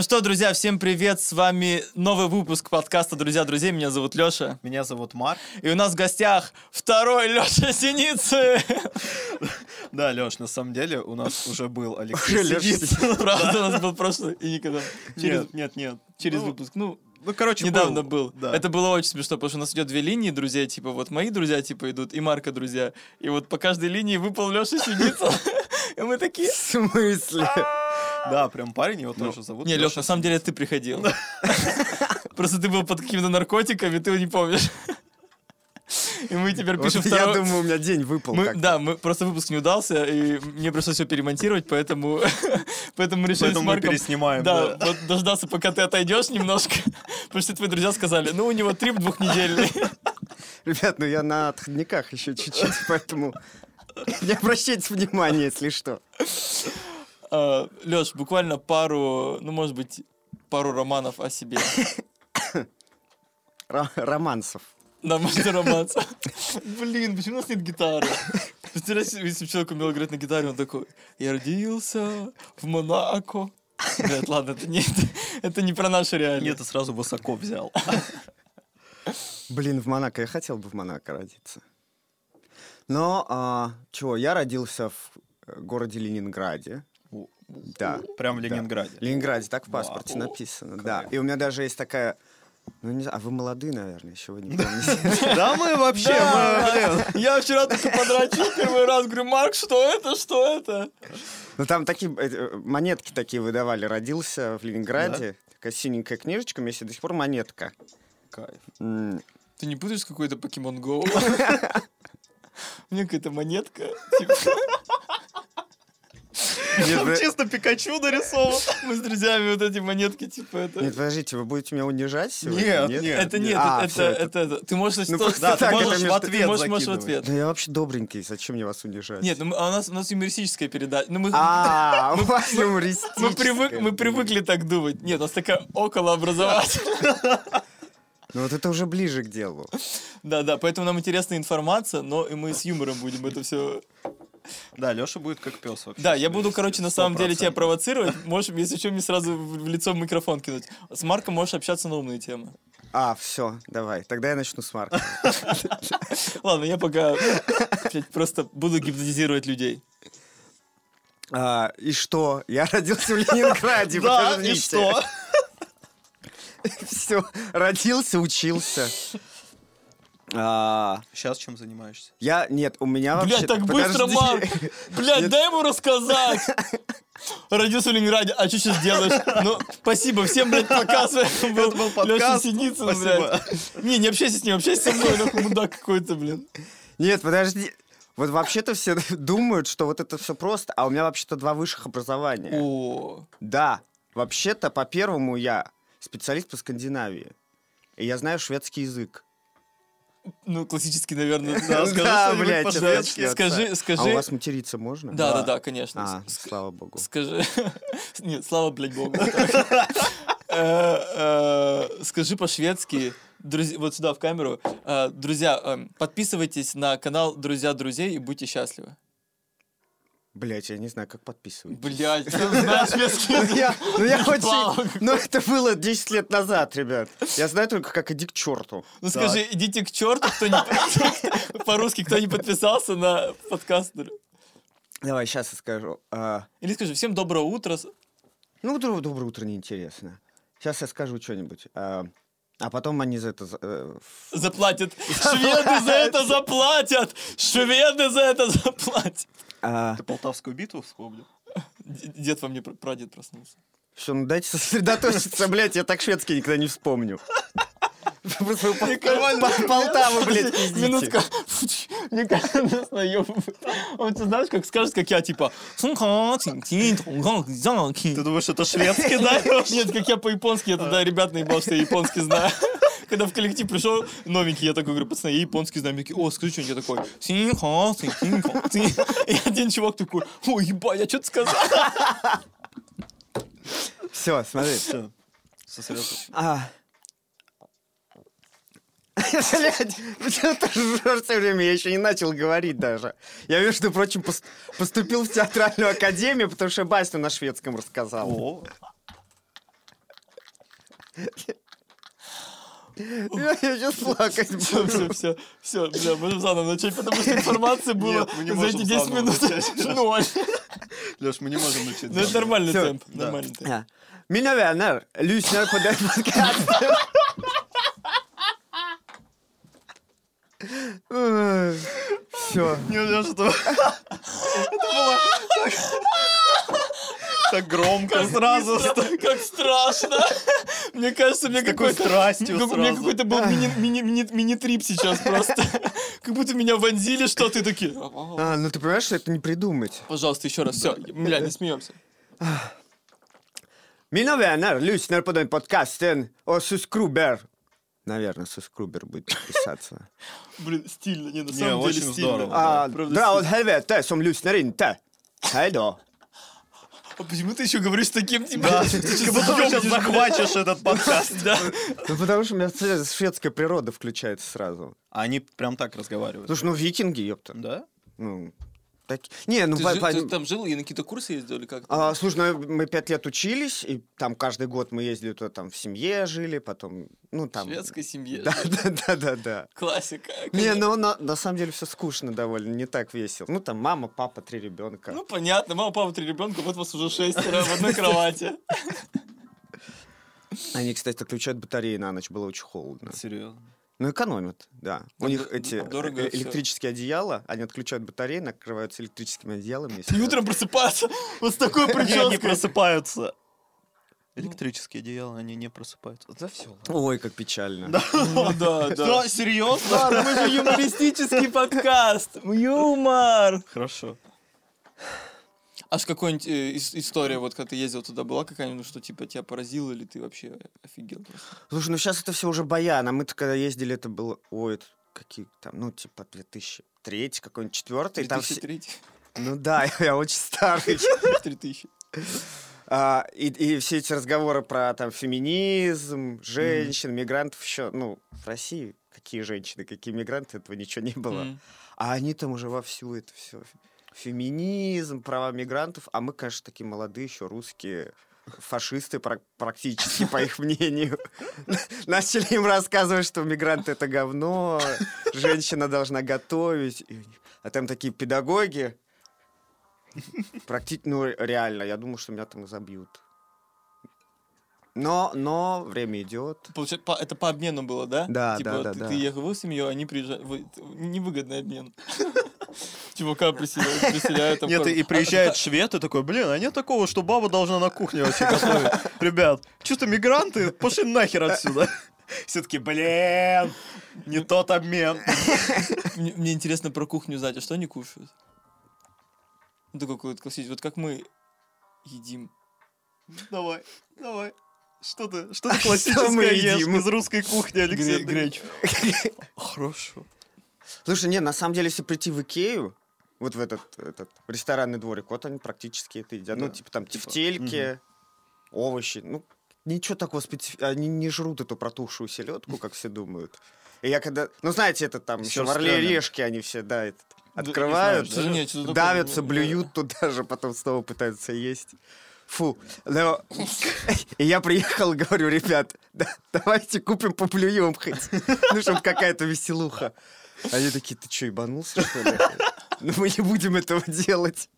Ну что, друзья, всем привет, с вами новый выпуск подкаста «Друзья друзей», меня зовут Леша. Меня зовут Марк. И у нас в гостях второй Леша Синицы. Да, Леш, на самом деле у нас уже был Алексей Лёша Синицын. Правда, у нас был прошлый и никогда. Нет, нет, нет. через Ну, выпуск. Ну, Ну, короче, недавно был. Да. Это было очень смешно, потому что у нас идет две линии друзей, типа вот мои друзья типа идут и Марка друзья. И вот по каждой линии выпал Леша Синица. И мы такие... В смысле? Да, прям парень, его тоже зовут. Не, Леша, на самом деле ты приходил. Просто ты был под какими-то наркотиками, ты его не помнишь. И мы теперь Вот пишем я второй... думаю, у меня день выпал. Мы, да, мы просто выпуск не удался, и мне пришлось все перемонтировать, поэтому, поэтому мы решили Поэтому с мы Марком переснимаем. да, Да. вот дождаться, пока ты отойдешь немножко, потому что твои друзья сказали, ну, у него трип двухнедельный. Ребят, ну я на отходниках еще чуть-чуть, поэтому не обращайте внимания, если что. Леш, буквально пару, ну, может быть, пару романов о себе. Ро- романсов. Да, может, романса. Блин, почему у нас нет гитары? Представляешь, если человек умел играть на гитаре, он такой, я родился в Монако. Блядь, ладно, это не, это не про нашу реальность. Нет, ты сразу высоко взял. Блин, в Монако. Я хотел бы в Монако родиться. Но, а, чего, я родился в э, городе Ленинграде. Да. Прям в. Ленинграде. Ленинграде, так в паспорте написано, да. И у меня даже есть такая... Ну, не знаю, а вы молодые, наверное, еще вы не помните. Да мы вообще. Я вчера только подрочил первый раз, говорю, Марк, что это, что это? Ну, там такие э, монетки такие выдавали. Родился в Ленинграде. Такая синенькая книжечка, у меня до сих пор монетка. Кайф. Ты не путаешь какой-то Pokemon Go? У меня какая-то монетка. типа, Там вы- чисто Пикачу нарисован. Мы с друзьями вот эти монетки, типа, это... Нет, подождите, вы будете меня унижать сегодня? Нет, нет. Это нет, А, это, всё, это, это, это- Ты можешь... Ну, да, ты так, можешь это в ответ, можешь, можешь в ответ. Да я вообще добренький, зачем мне вас унижать? Нет, ну а у нас, у нас юмористическая передача. Ну, мы, А, у вас привык, мы привыкли так думать. Нет, у нас такая околообразовательная. Ну вот это уже ближе к делу. Да, да, поэтому нам интересна информация, но и мы с юмором будем это все... Да, Леша будет как пес вообще. Да, я буду, короче, на самом деле тебя 100%. провоцировать. Можешь, если что, мне сразу в лицо микрофон кинуть. С Марком можешь общаться на умные темы. А, все, давай. Тогда я начну с Марка. Ладно, я пока блядь, просто буду гипнотизировать людей. А, и что? Я родился в Ленинграде, Да, и что? Все, родился, учился. А, Сейчас чем занимаешься? я, нет, у меня вообще... Блядь, так быстро, подожди. Марк! Блядь, Нет. дай ему рассказать! Родился в Ленинграде, а что сейчас делаешь? Ну, спасибо, всем, блядь, показывай. Был, был Леша подкаст. Синицын, Спасибо. блядь. Не, не общайся с ним, общайся со мной, нахуй, мудак какой-то, блин. Нет, подожди. Вот вообще-то все думают, что вот это все просто, а у меня вообще-то два высших образования. О, Да, вообще-то по первому я специалист по Скандинавии. И я знаю шведский язык. Ну, классический, наверное. Да, скажи Да, блядь, по-шведски. это- Скажи, А у скажи. вас материться можно? Да, да, Да. конечно. А, слава богу. Скажи. Нет, слава, блядь, богу. Э, э, Скажи по-шведски. Друзья, вот сюда в камеру. Э, Друзья, э, подписывайтесь на канал Друзья друзей и будьте счастливы. Блять, я не знаю, как подписывать. Блядь, ты знаешь шведский Ну я, ну я Вау. очень... Ну это было 10 лет назад, ребят. Я знаю только, как иди к черту. Ну скажи, идите к черту, кто не... По-русски, кто не подписался на подкаст. Давай, сейчас я скажу. А, Или скажи, всем доброе утро. ну, доброе, утро, неинтересно. Сейчас я скажу что-нибудь. А, а потом они за это... э, Заплатят. Шведы за это заплатят. Шведы за это заплатят. А, Ты Полтавскую битву вспомнил? Дед во мне, пр- прадед проснулся. Все, ну дайте сосредоточиться, блядь, я так шведский никогда не вспомню. Просто Полтаву, блядь, пиздите. Минутка. Мне кажется, нас наебывают. Он, ты знаешь, как скажет, как я, типа... Ты Ты думаешь, это шведский, да? Нет, как я по-японски, я тогда ребят наебал, что я японский знаю. Когда в коллектив пришел новенький, я такой говорю, пацаны, я японский знаю. Такие, о, скажи что-нибудь. Я такой, «Синьхон, синьхон, синь». И один чувак такой, ой, ебать, я что-то сказал. Все, смотри. Всё, сосредоточен. А. Блядь, почему ты ржёшь все время? Я еще не начал говорить даже. Я, между прочим, пос- поступил в театральную академию, потому что Бастю на шведском рассказал. Я сейчас плакать Все, буду. все, все, все, бля, можем заново начать, потому что информации было Нет, мы за эти можем 10 заново минут ноль. Леш, мы не можем начать. Ну, это нормальный темп, да. нормальный темп. Ja. Mina vänner, lyssnar på den podcasten. Все. Не, Леш, это... Это было так- так громко сразу. как страшно! Мне кажется, мне какой-то... страстью У меня какой-то был мини- мини- мини- мини-трип сейчас просто. Как будто меня вонзили что-то и такие... А, ну ты понимаешь, что это не придумать. Пожалуйста, еще раз. Все, бля, не смеемся. Mina vänner, lyssnar på den podcasten och. Наверное, Сускрубер будет писаться. Блин, стильно, не, на самом деле очень стильно. здорово. А, правда, Dra åt helvete som lyssnar inte. Hej då. А почему ты еще говоришь таким, типа, Да, ты как сейчас будто ты сейчас захватишь этот подкаст. Да. Ну потому что у меня шведская природа включается сразу. Они прям так разговаривают. Слушай, ну викинги, ёпта. Да? Ну, так... Не, ну... Ты, по- жил- по- ты там жил и на какие-то курсы ездил или как? А, слушай, ну мы пять лет учились, и там каждый год мы ездили то там в семье жили, потом, ну там... В шведской семье. Да, да, да, да, да. Классика. Не, ну на, на самом деле все скучно довольно, не так весело. Ну там мама, папа, три ребенка. Ну, понятно. Мама, папа, три ребенка, вот вас уже шестеро в одной кровати. Они, кстати, отключают батареи на ночь, было очень холодно. Серьезно. Ну, экономят, да. У Ну, них эти э, электрические одеяла, они отключают батареи, накрываются электрическими одеялами. и утром просыпаться вот с такой Не, они прической. просыпаются. Электрические одеяла, они не просыпаются. Да все. Ой, как печально. Ну да, да. Да, серьезно? Ладно, мы же юмористический подкаст. Юмор. Хорошо. А с какой-нибудь э, ис- история, вот когда ты ездил туда, была какая-нибудь, что типа тебя поразило, или ты вообще офигел просто? Слушай, ну сейчас это все уже баян, а мы-то когда ездили, это было, ой, это какие там, ну, типа 2003 какой-нибудь, четвертый, там все... 2003? Ну да, я очень старый. 3000. А, и, и все эти разговоры про там феминизм, женщин, мигрантов еще, ну, в России какие женщины, какие мигранты, этого ничего не было. А они там уже вовсю это все. Феминизм, права мигрантов, а мы, конечно, такие молодые еще русские фашисты пра- практически, по их мнению. Начали им рассказывать, что мигранты это говно, женщина должна готовить. А там такие педагоги. Практически, ну, реально, я думаю, что меня там забьют. Но, но время идет. Получается, по- это по обмену было, да? Да, типа, да, да, ты, да. ты ехал в их семью, они приезжают. вы- Невыгодный обмен. Чувака приселяют, приселяют Нет, и приезжает швед и такой, блин, а нет такого, что баба должна на кухне вообще готовить. Ребят, чисто мигранты, пошли нахер отсюда. Все таки блин, не тот обмен. Мне, мне интересно про кухню знать, а что они кушают? Ну, такой какой-то классический. Вот как мы едим. Давай, давай. Что ты, что ты Что классическое мы едим? из русской кухни, Алексей? Гре- гречу. Хорошо. Слушай, не, на самом деле, если прийти в Икею, вот в этот, этот ресторанный дворик, вот они практически это едят. Ну, Да, типа там типа, тефтельки, овощи. Ну, ничего такого специфичного. Они не жрут эту протухшую селедку, как все думают. И я когда... Ну, знаете, это там еще в. Орле и Решке они все, да, этот, не открывают, знаю, что- нет, что-то такое, давятся, ну, блюют туда же, потом снова пытаются есть. Фу. Но... И я приехал говорю, ребят, да- давайте купим поплюем хоть. Ну, чтобы какая-то веселуха. Они такие, ты что, ебанулся, что ли? Ну, мы не будем этого делать.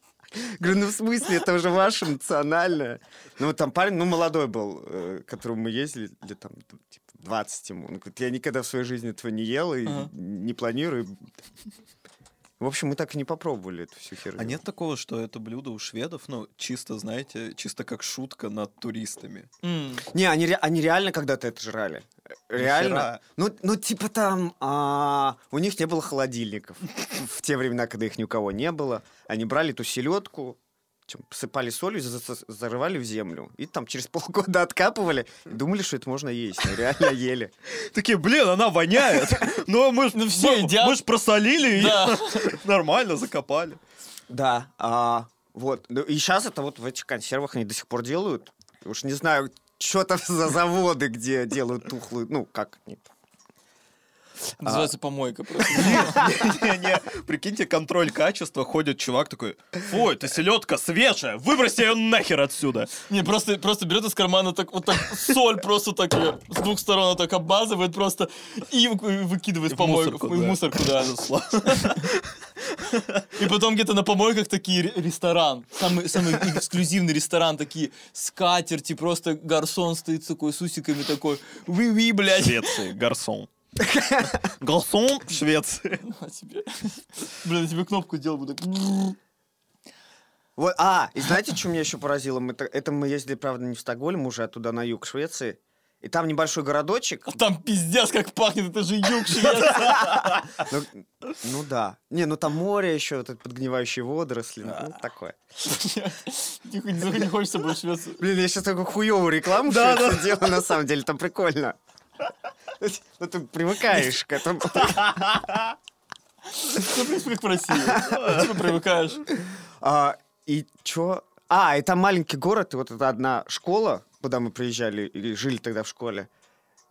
Говорю, ну в смысле, это уже ваше национальное. Ну вот там парень, ну молодой был, э, к которому мы ездили, лет там типа, 20 ему. Он говорит, я никогда в своей жизни этого не ел и Ага. не планирую. В общем, мы так и не попробовали эту всю херню. А нет такого, что это блюдо у шведов, ну, чисто, знаете, чисто как шутка над туристами? М, Не, они, ре- они реально когда-то это жрали. Реально. Ну, ну, типа там, а, у них не было холодильников. В те времена, когда их ни у кого не было. Они брали эту селедку, чем, посыпали солью, за- за- зарывали в землю. И там через полгода откапывали. И думали, что это можно есть. Но реально ели. Такие, блин, она воняет. Но мы ж Ну, все мы- едят. Мы ж просолили и нормально закопали. Да. а, вот. Ну, И сейчас это вот в этих консервах они до сих пор делают. Уж не знаю, что там за заводы, где делают тухлую... Ну, как они там. Называется помойка просто. Прикиньте, контроль качества, ходит чувак такой, фу, это селедка свежая, выброси ее нахер отсюда. Не, просто, просто берет из кармана так, вот так соль просто так её с двух сторон так обмазывает просто и вы- выкидывает в помойку. в мусорку, да. И потом где-то на помойках такие ре- ресторан. Самый, самый эксклюзивный ресторан. Такие скатерти, просто гарсон стоит такой, с усиками такой. Ви-ви, блядь. Швеции, гарсон. Гарсон в Швеции. А тебе? Блин, я тебе кнопку сделал бы так. Вот, а, и знаете, что меня еще поразило? Мы, это мы ездили, правда, не в Стокгольм, уже оттуда на юг Швеции. И там небольшой городочек. А там пиздец как пахнет, это же юг Швеции. Ну, ну да. Не, ну там море еще, вот подгнивающие водоросли. Ну, такое. Тихо, не не хочется больше в Швецию. Блин, я сейчас такую хуевую рекламу делаю, на самом деле, там прикольно. Ну, ты привыкаешь к этому. Ну, в принципе, как в России. Типа привыкаешь. А, и чё? А, и там маленький город, и вот это одна школа, куда мы приезжали, и жили тогда в школе.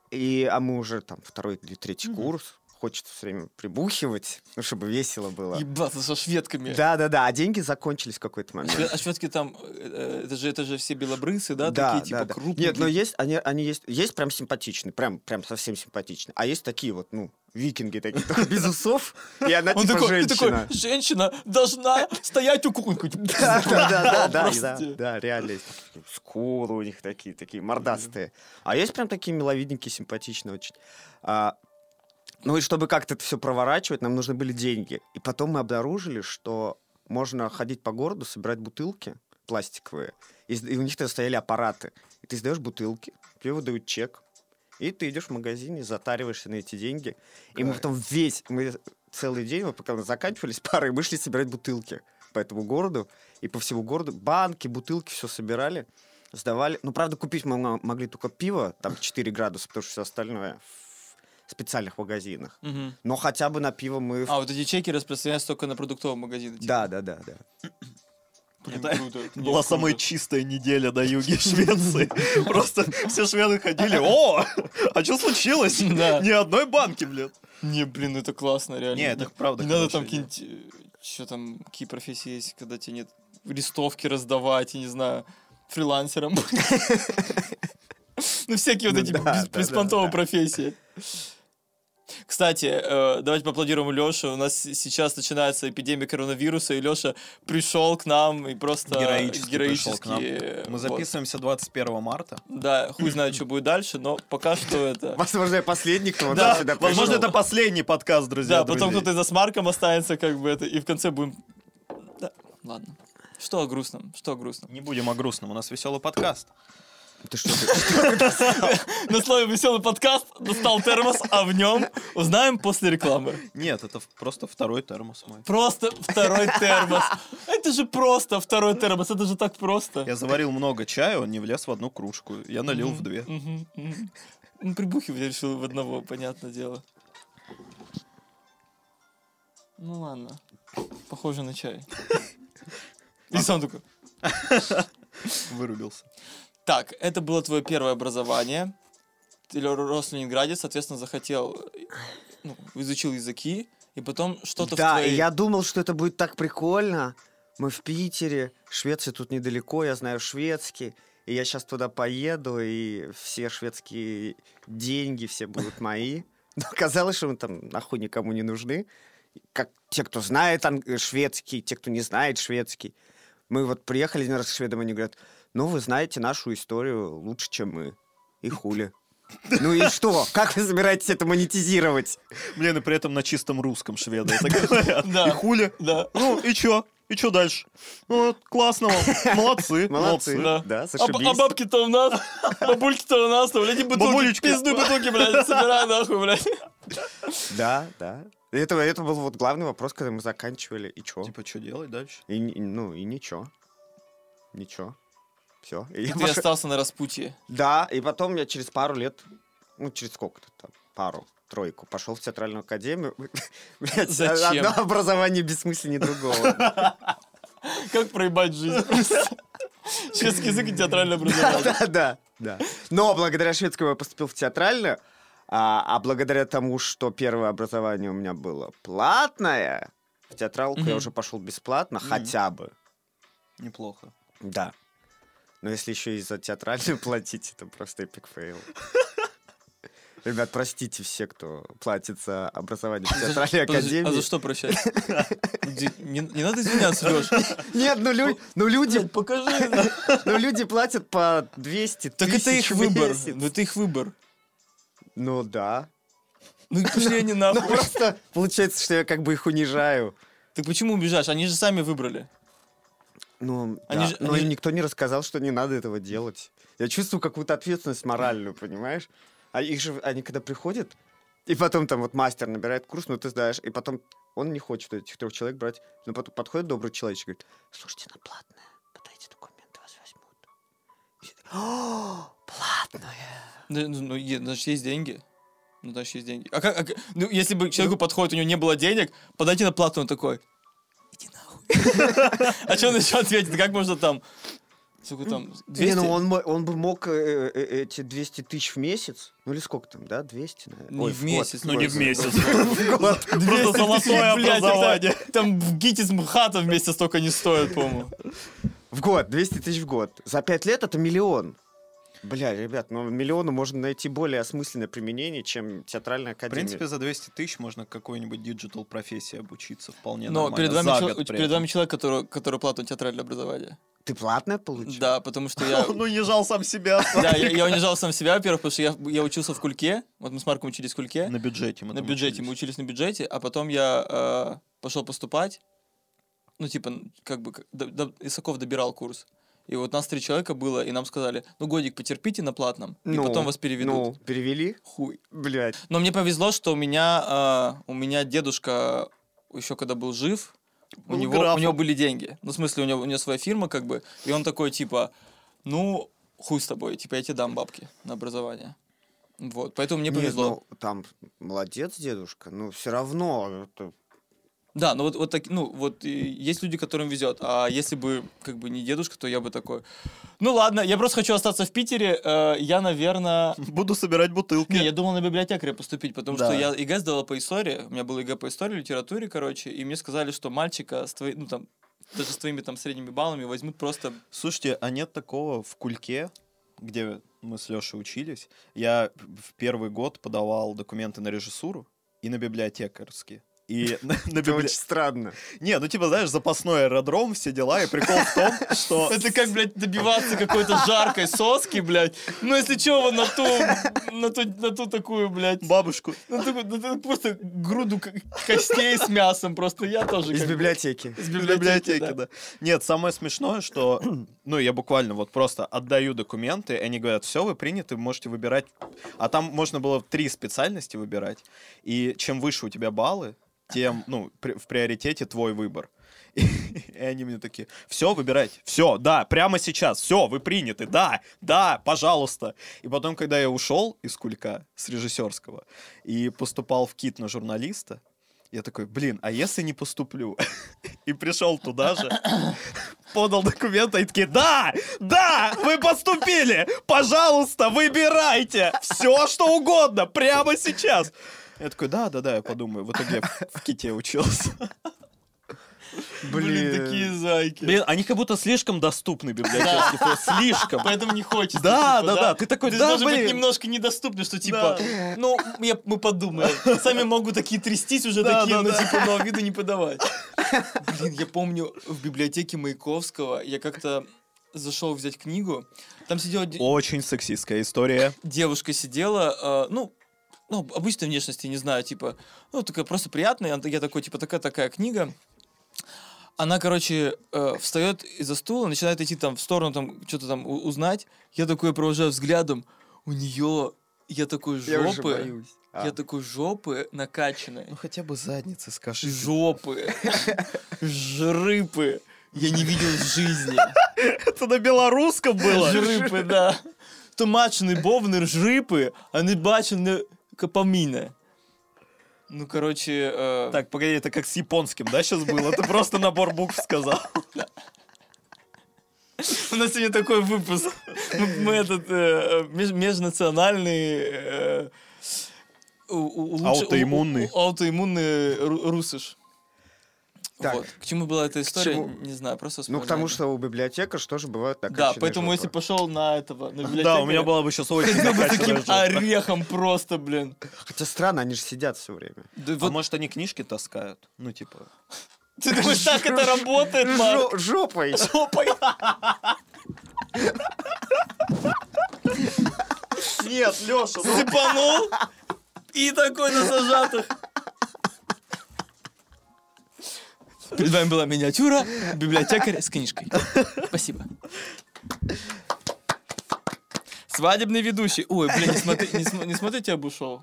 И, а мы уже там второй или третий курс. Хочется все время прибухивать, ну, чтобы весело было. Ебаться со шведками. Да-да-да, а деньги закончились в какой-то момент. А шведки там, э, это же, это же все белобрысы, да, Да, такие, типа, да, да. крупные. Нет, но есть, они, они есть, есть прям симпатичные, прям, прям совсем симпатичные. А есть такие вот, ну, викинги такие, только без усов, и она Он типа такой, ты такой, женщина. женщина должна стоять у куколки. Да, да, да, да, да, реально. Скулы у них такие, такие мордастые. А есть прям такие миловидненькие, симпатичные очень. Ну и чтобы как-то это все проворачивать, нам нужны были деньги. И потом мы обнаружили, что можно ходить по городу, собирать бутылки пластиковые. И, и у них тогда стояли аппараты. И ты сдаешь бутылки, тебе выдают чек. И ты идешь в магазин и затариваешься на эти деньги. И мы потом весь, мы целый день, мы пока заканчивались парой, мы шли собирать бутылки по этому городу. И по всему городу банки, бутылки, все собирали, сдавали. Ну, правда, купить мы мо- могли только пиво, там 4 градуса, потому что все остальное специальных магазинах. Мгм. Но хотя бы на пиво мы... А, вот эти чеки распространяются только на продуктовом магазине. типа. Да, да, да, да. Блин, Это круто. Была круто. самая чистая неделя на юге Швеции. Просто все шведы ходили, о, а что случилось? Ни одной банки, блядь. Не, блин, это классно, реально. Не, это правда Не надо там какие-нибудь... Что там, какие профессии есть, когда тебе нет листовки раздавать, я не знаю, фрилансером. Ну, всякие вот Ну эти беспонтовые профессии. Кстати, э, давайте поаплодируем Лёше. У нас сейчас начинается эпидемия коронавируса, и Лёша пришел к нам и просто Героически пришел к нам. героически, Мы вот. записываемся 21 марта. Да, хуй знает, что будет дальше, но пока что это... Возможно, я последний, кто Да, сюда возможно, пришел. это последний подкаст, друзья. Да, потом кто-то за смарком останется, как бы это, и в конце будем... Да, ладно. Что о грустном? Что о грустном? Не будем о грустном, у нас веселый подкаст. Ты что, На слове веселый подкаст достал термос, а в нем узнаем после рекламы. Нет, это просто второй термос мой. Просто второй термос. Это же просто второй термос, это же так просто. Я заварил много чая, он не влез в одну кружку. Я налил в две. Ну, прибухивать решил в одного, понятное дело. Ну ладно. Похоже на чай. И сам такой. Вырубился. Так, это было твое первое образование. Ты ро- рос в Ленинграде, соответственно, захотел, ну, изучил языки, и потом что-то в Да, твоей... и я думал, что это будет так прикольно. Мы в Питере, Швеция тут недалеко, я знаю шведский. И я сейчас туда поеду, и все шведские деньги все будут мои. Но оказалось, что мы там нахуй никому не нужны. Как те, кто знает шведский, те, кто не знает шведский. Мы вот приехали один раз к шведам, они говорят, ну, вы знаете нашу историю лучше, чем мы. И хули. Ну и что? Как вы собираетесь это монетизировать? Блин, и при этом на чистом русском шведы это говорят. И хули. Да. Ну, и чё? И чё дальше? Ну, классно, вот. молодцы, Молодцы. Да. Да, А, б- зашибись. а бабки-то у нас, бабульки-то у нас, там, эти бутылки, Бабулечки. пизду бутылки, блядь, собирай нахуй, блядь. Да, да. Это, это был вот главный вопрос, когда мы заканчивали. И чё? Типа, что делать дальше? И, ну, и ничего. Ничего. Все. Ты остался на распутье. Да, и потом я через пару лет, ну, через сколько-то там, пару, тройку, пошел в театральную академию. Блядь, Зачем? одно образование бессмысленнее другого. Как проебать жизнь. Шведский язык и театральное образование. Да, да, да. Но благодаря шведскому я поступил в театральную, А, а благодаря тому, что первое образование у меня было платное, в театралку я уже пошел бесплатно, хотя бы. Неплохо. Да. Но если еще и за театральную платить, это просто epic fail. Ребят, простите все, кто платит за образование в театральной академии. А за что прощать? Ди- Не, надо извиняться, Леш. Нет, ну, ну люди, покажи. ну люди платят по 200 Так это их выбор. Ну это их выбор. Ну да. Ну пошли они Ну нахуй. просто получается, что я как бы их унижаю. Так почему убежаешь? Они же сами выбрали. Ну, Они да. же- но они никто не рассказал, что не надо этого делать. Я чувствую какую-то ответственность моральную, понимаешь? А их же, они когда приходят, и потом там вот мастер набирает курс, ну ты знаешь, и потом он не хочет этих трех человек брать, но потом подходит добрый человечек и говорит, слушайте, она платная, подайте документы, вас возьмут. И все такие, «О, платная. Да, Ну, ну, значит, есть деньги. Ну, значит, есть деньги. А как, а ну, если бы человеку подходит, у него не было денег, подайте на плату, он такой. А что он еще ответит? Как можно там, сколько там, 200? Не, ну он, он бы мог э, э, эти 200 тысяч в месяц, ну или сколько там, да, 200, наверное? Не Ой, в месяц. Ну, не в месяц. Просто золотое образование. Там в ГИТИС МХАТа вместе столько не стоит, по-моему. В год, 200 тысяч в год. За 5 лет это миллион. Бля, ребят, ну миллиону можно найти более осмысленное применение, чем театральная В академия. принципе, за 200 тысяч можно какой-нибудь digital профессии обучиться вполне Но нормально. перед вами, чел- перед вами человек, который, который платит театральное образование. Ты платное получил? Да, потому что я... Он унижал сам себя. Да, я, я унижал сам себя, во-первых, потому что я, я учился в Кульке. Вот мы с Марком учились в Кульке. На бюджете мы на бюджете, мы учились. на бюджете, а потом я э, пошел поступать. Ну, типа, как бы, как- до- до- Исаков добирал курс. И вот нас три человека было, и нам сказали, ну, годик потерпите на платном, и Ну, потом вас переведут. Ну, перевели? Хуй. Блядь. Но мне повезло, что у меня, э, у меня дедушка еще когда был жив, у Был него, у него были деньги. Ну, в смысле, у него, у него своя фирма, как бы, и он такой, типа, ну, хуй с тобой, типа, я тебе дам бабки на образование. Вот, поэтому мне Нет, повезло. ну, там молодец дедушка, но все равно это... Да, ну вот, вот так, ну вот есть люди, которым везет. А если бы как бы не дедушка, то я бы такой. Ну ладно, я просто хочу остаться в Питере. э, я, наверное. Буду собирать бутылки. Не, я думал на библиотекаря поступить, потому Да. что я ЕГЭ сдала по истории. У меня был ЕГЭ по истории, литературе, короче, и мне сказали, что мальчика с твоей, ну там, даже с твоими там средними баллами возьмут просто. Слушайте, а нет такого в Кульке, где мы с Лешей учились? Я в первый год подавал документы на режиссуру и на библиотекарские. И на, на Это библи- очень странно. Не, ну типа, знаешь, запасной аэродром, все дела, и прикол в том, что... Это как, блядь, добиваться какой-то жаркой соски, блядь. Ну, если чё, вот на ту, на ту, на ту такую, блядь, Бабушку. Ну, такой- ну, это просто груду костей с мясом. Просто я тоже Из библиотеки. Из библиотеки, да. да. Нет, самое смешное, что, ну, я буквально вот просто отдаю документы, они говорят, все, вы приняты, вы можете выбирать. А там можно было три специальности выбирать, и чем выше у тебя баллы, тем, ну, в приоритете твой выбор. И, и они мне такие, все, выбирайте, все, да, прямо сейчас, все, вы приняты, да, да, пожалуйста. И потом, когда я ушел из Кулька, с режиссерского, и поступал в КИТ на журналиста, я такой, блин, а если не поступлю? И пришел туда же, подал документы и такие, да, да, вы поступили, пожалуйста, выбирайте все, что угодно, прямо сейчас. Я такой, да, да, да, я подумаю. В итоге я в- ките учился. Блин, такие зайки. Блин, они как будто слишком доступны библиотечки. просто Слишком. Поэтому не хочется. Да, типа, да, да, ты такой, Ты да, должен быть блин. немножко недоступный, что типа, ну, я, мы подумаем. Сами могут такие трястись уже Да, такие, да, но да. типа, но виду не подавать. Блин, я помню, в библиотеке Маяковского я как-то зашел взять книгу. Там сидела де- Очень сексистская история. девушка сидела, э, ну, ну, обычной внешности, не знаю, типа, ну, такая просто приятная, я такой, типа, такая-такая книга. Она, короче, э, встает из-за стула, начинает идти там в сторону, там, что-то там узнать. Я такой провожаю взглядом, у нее, я такой Я уже жопы, боюсь. А. я такой жопы накачанной, Ну хотя бы задницы скажи. жопы, жрыпы. Я не видел в жизни. Это на белорусском было. Жрипи, да. Тумачний бовнер жрипи, а не бачене капаміна. Ну, короче, э, Так, погоди, это как с японским, да, сейчас было? Ты просто набор букв сказал. у нас сегодня такой выпуск. Мы, этот меж- межнациональный Аутоиммунный. Аутоиммунный ру- русыш. Так. Вот. К чему была эта история, чему? не знаю, просто Ну, к тому, вспоминаю. что у библиотекарш тоже бывают Да, накачанные поэтому если жопы. пошел на этого, на Да, у меня библиотекаря, была бы сейчас очень бы таким орехом просто, блин. Хотя странно, они же сидят все время. Да А вот может, они книжки таскают? Ну, типа... ты думаешь, так это работает, Марк? Жо- Жопой. Жопой. Нет, Леша, Сыпанул и такой на зажатых. Перед вами была миниатюра библиотекарь с книжкой. Спасибо. Свадебный ведущий. Ой, блин, не, смотри, не, см- не смотрите Абу шоу.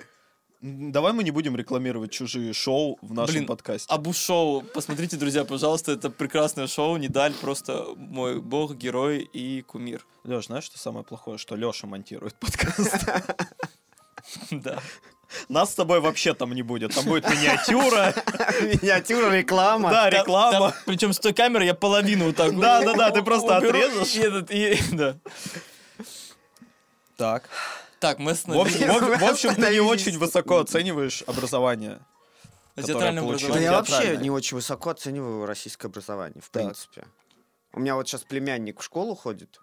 Давай мы не будем рекламировать чужие шоу в нашем Блин, подкасте. Абу шоу. Посмотрите, друзья, пожалуйста, это прекрасное шоу. Недаль просто мой бог, герой и кумир. Леш, знаешь, что самое плохое? Что Леша монтирует подкаст. Да. Нас с тобой вообще там не будет. Там будет миниатюра. Миниатюра, реклама. Да, реклама. причем с той камеры я половину вот так Да, да, да, ты просто отрежешь. и этот, и- да. Так. Так, мы В общем, остановились в- общем, ты не очень высоко оцениваешь образование. Да образовании. я вообще театральное. не очень высоко оцениваю российское образование, в принципе. У меня вот сейчас племянник в школу ходит,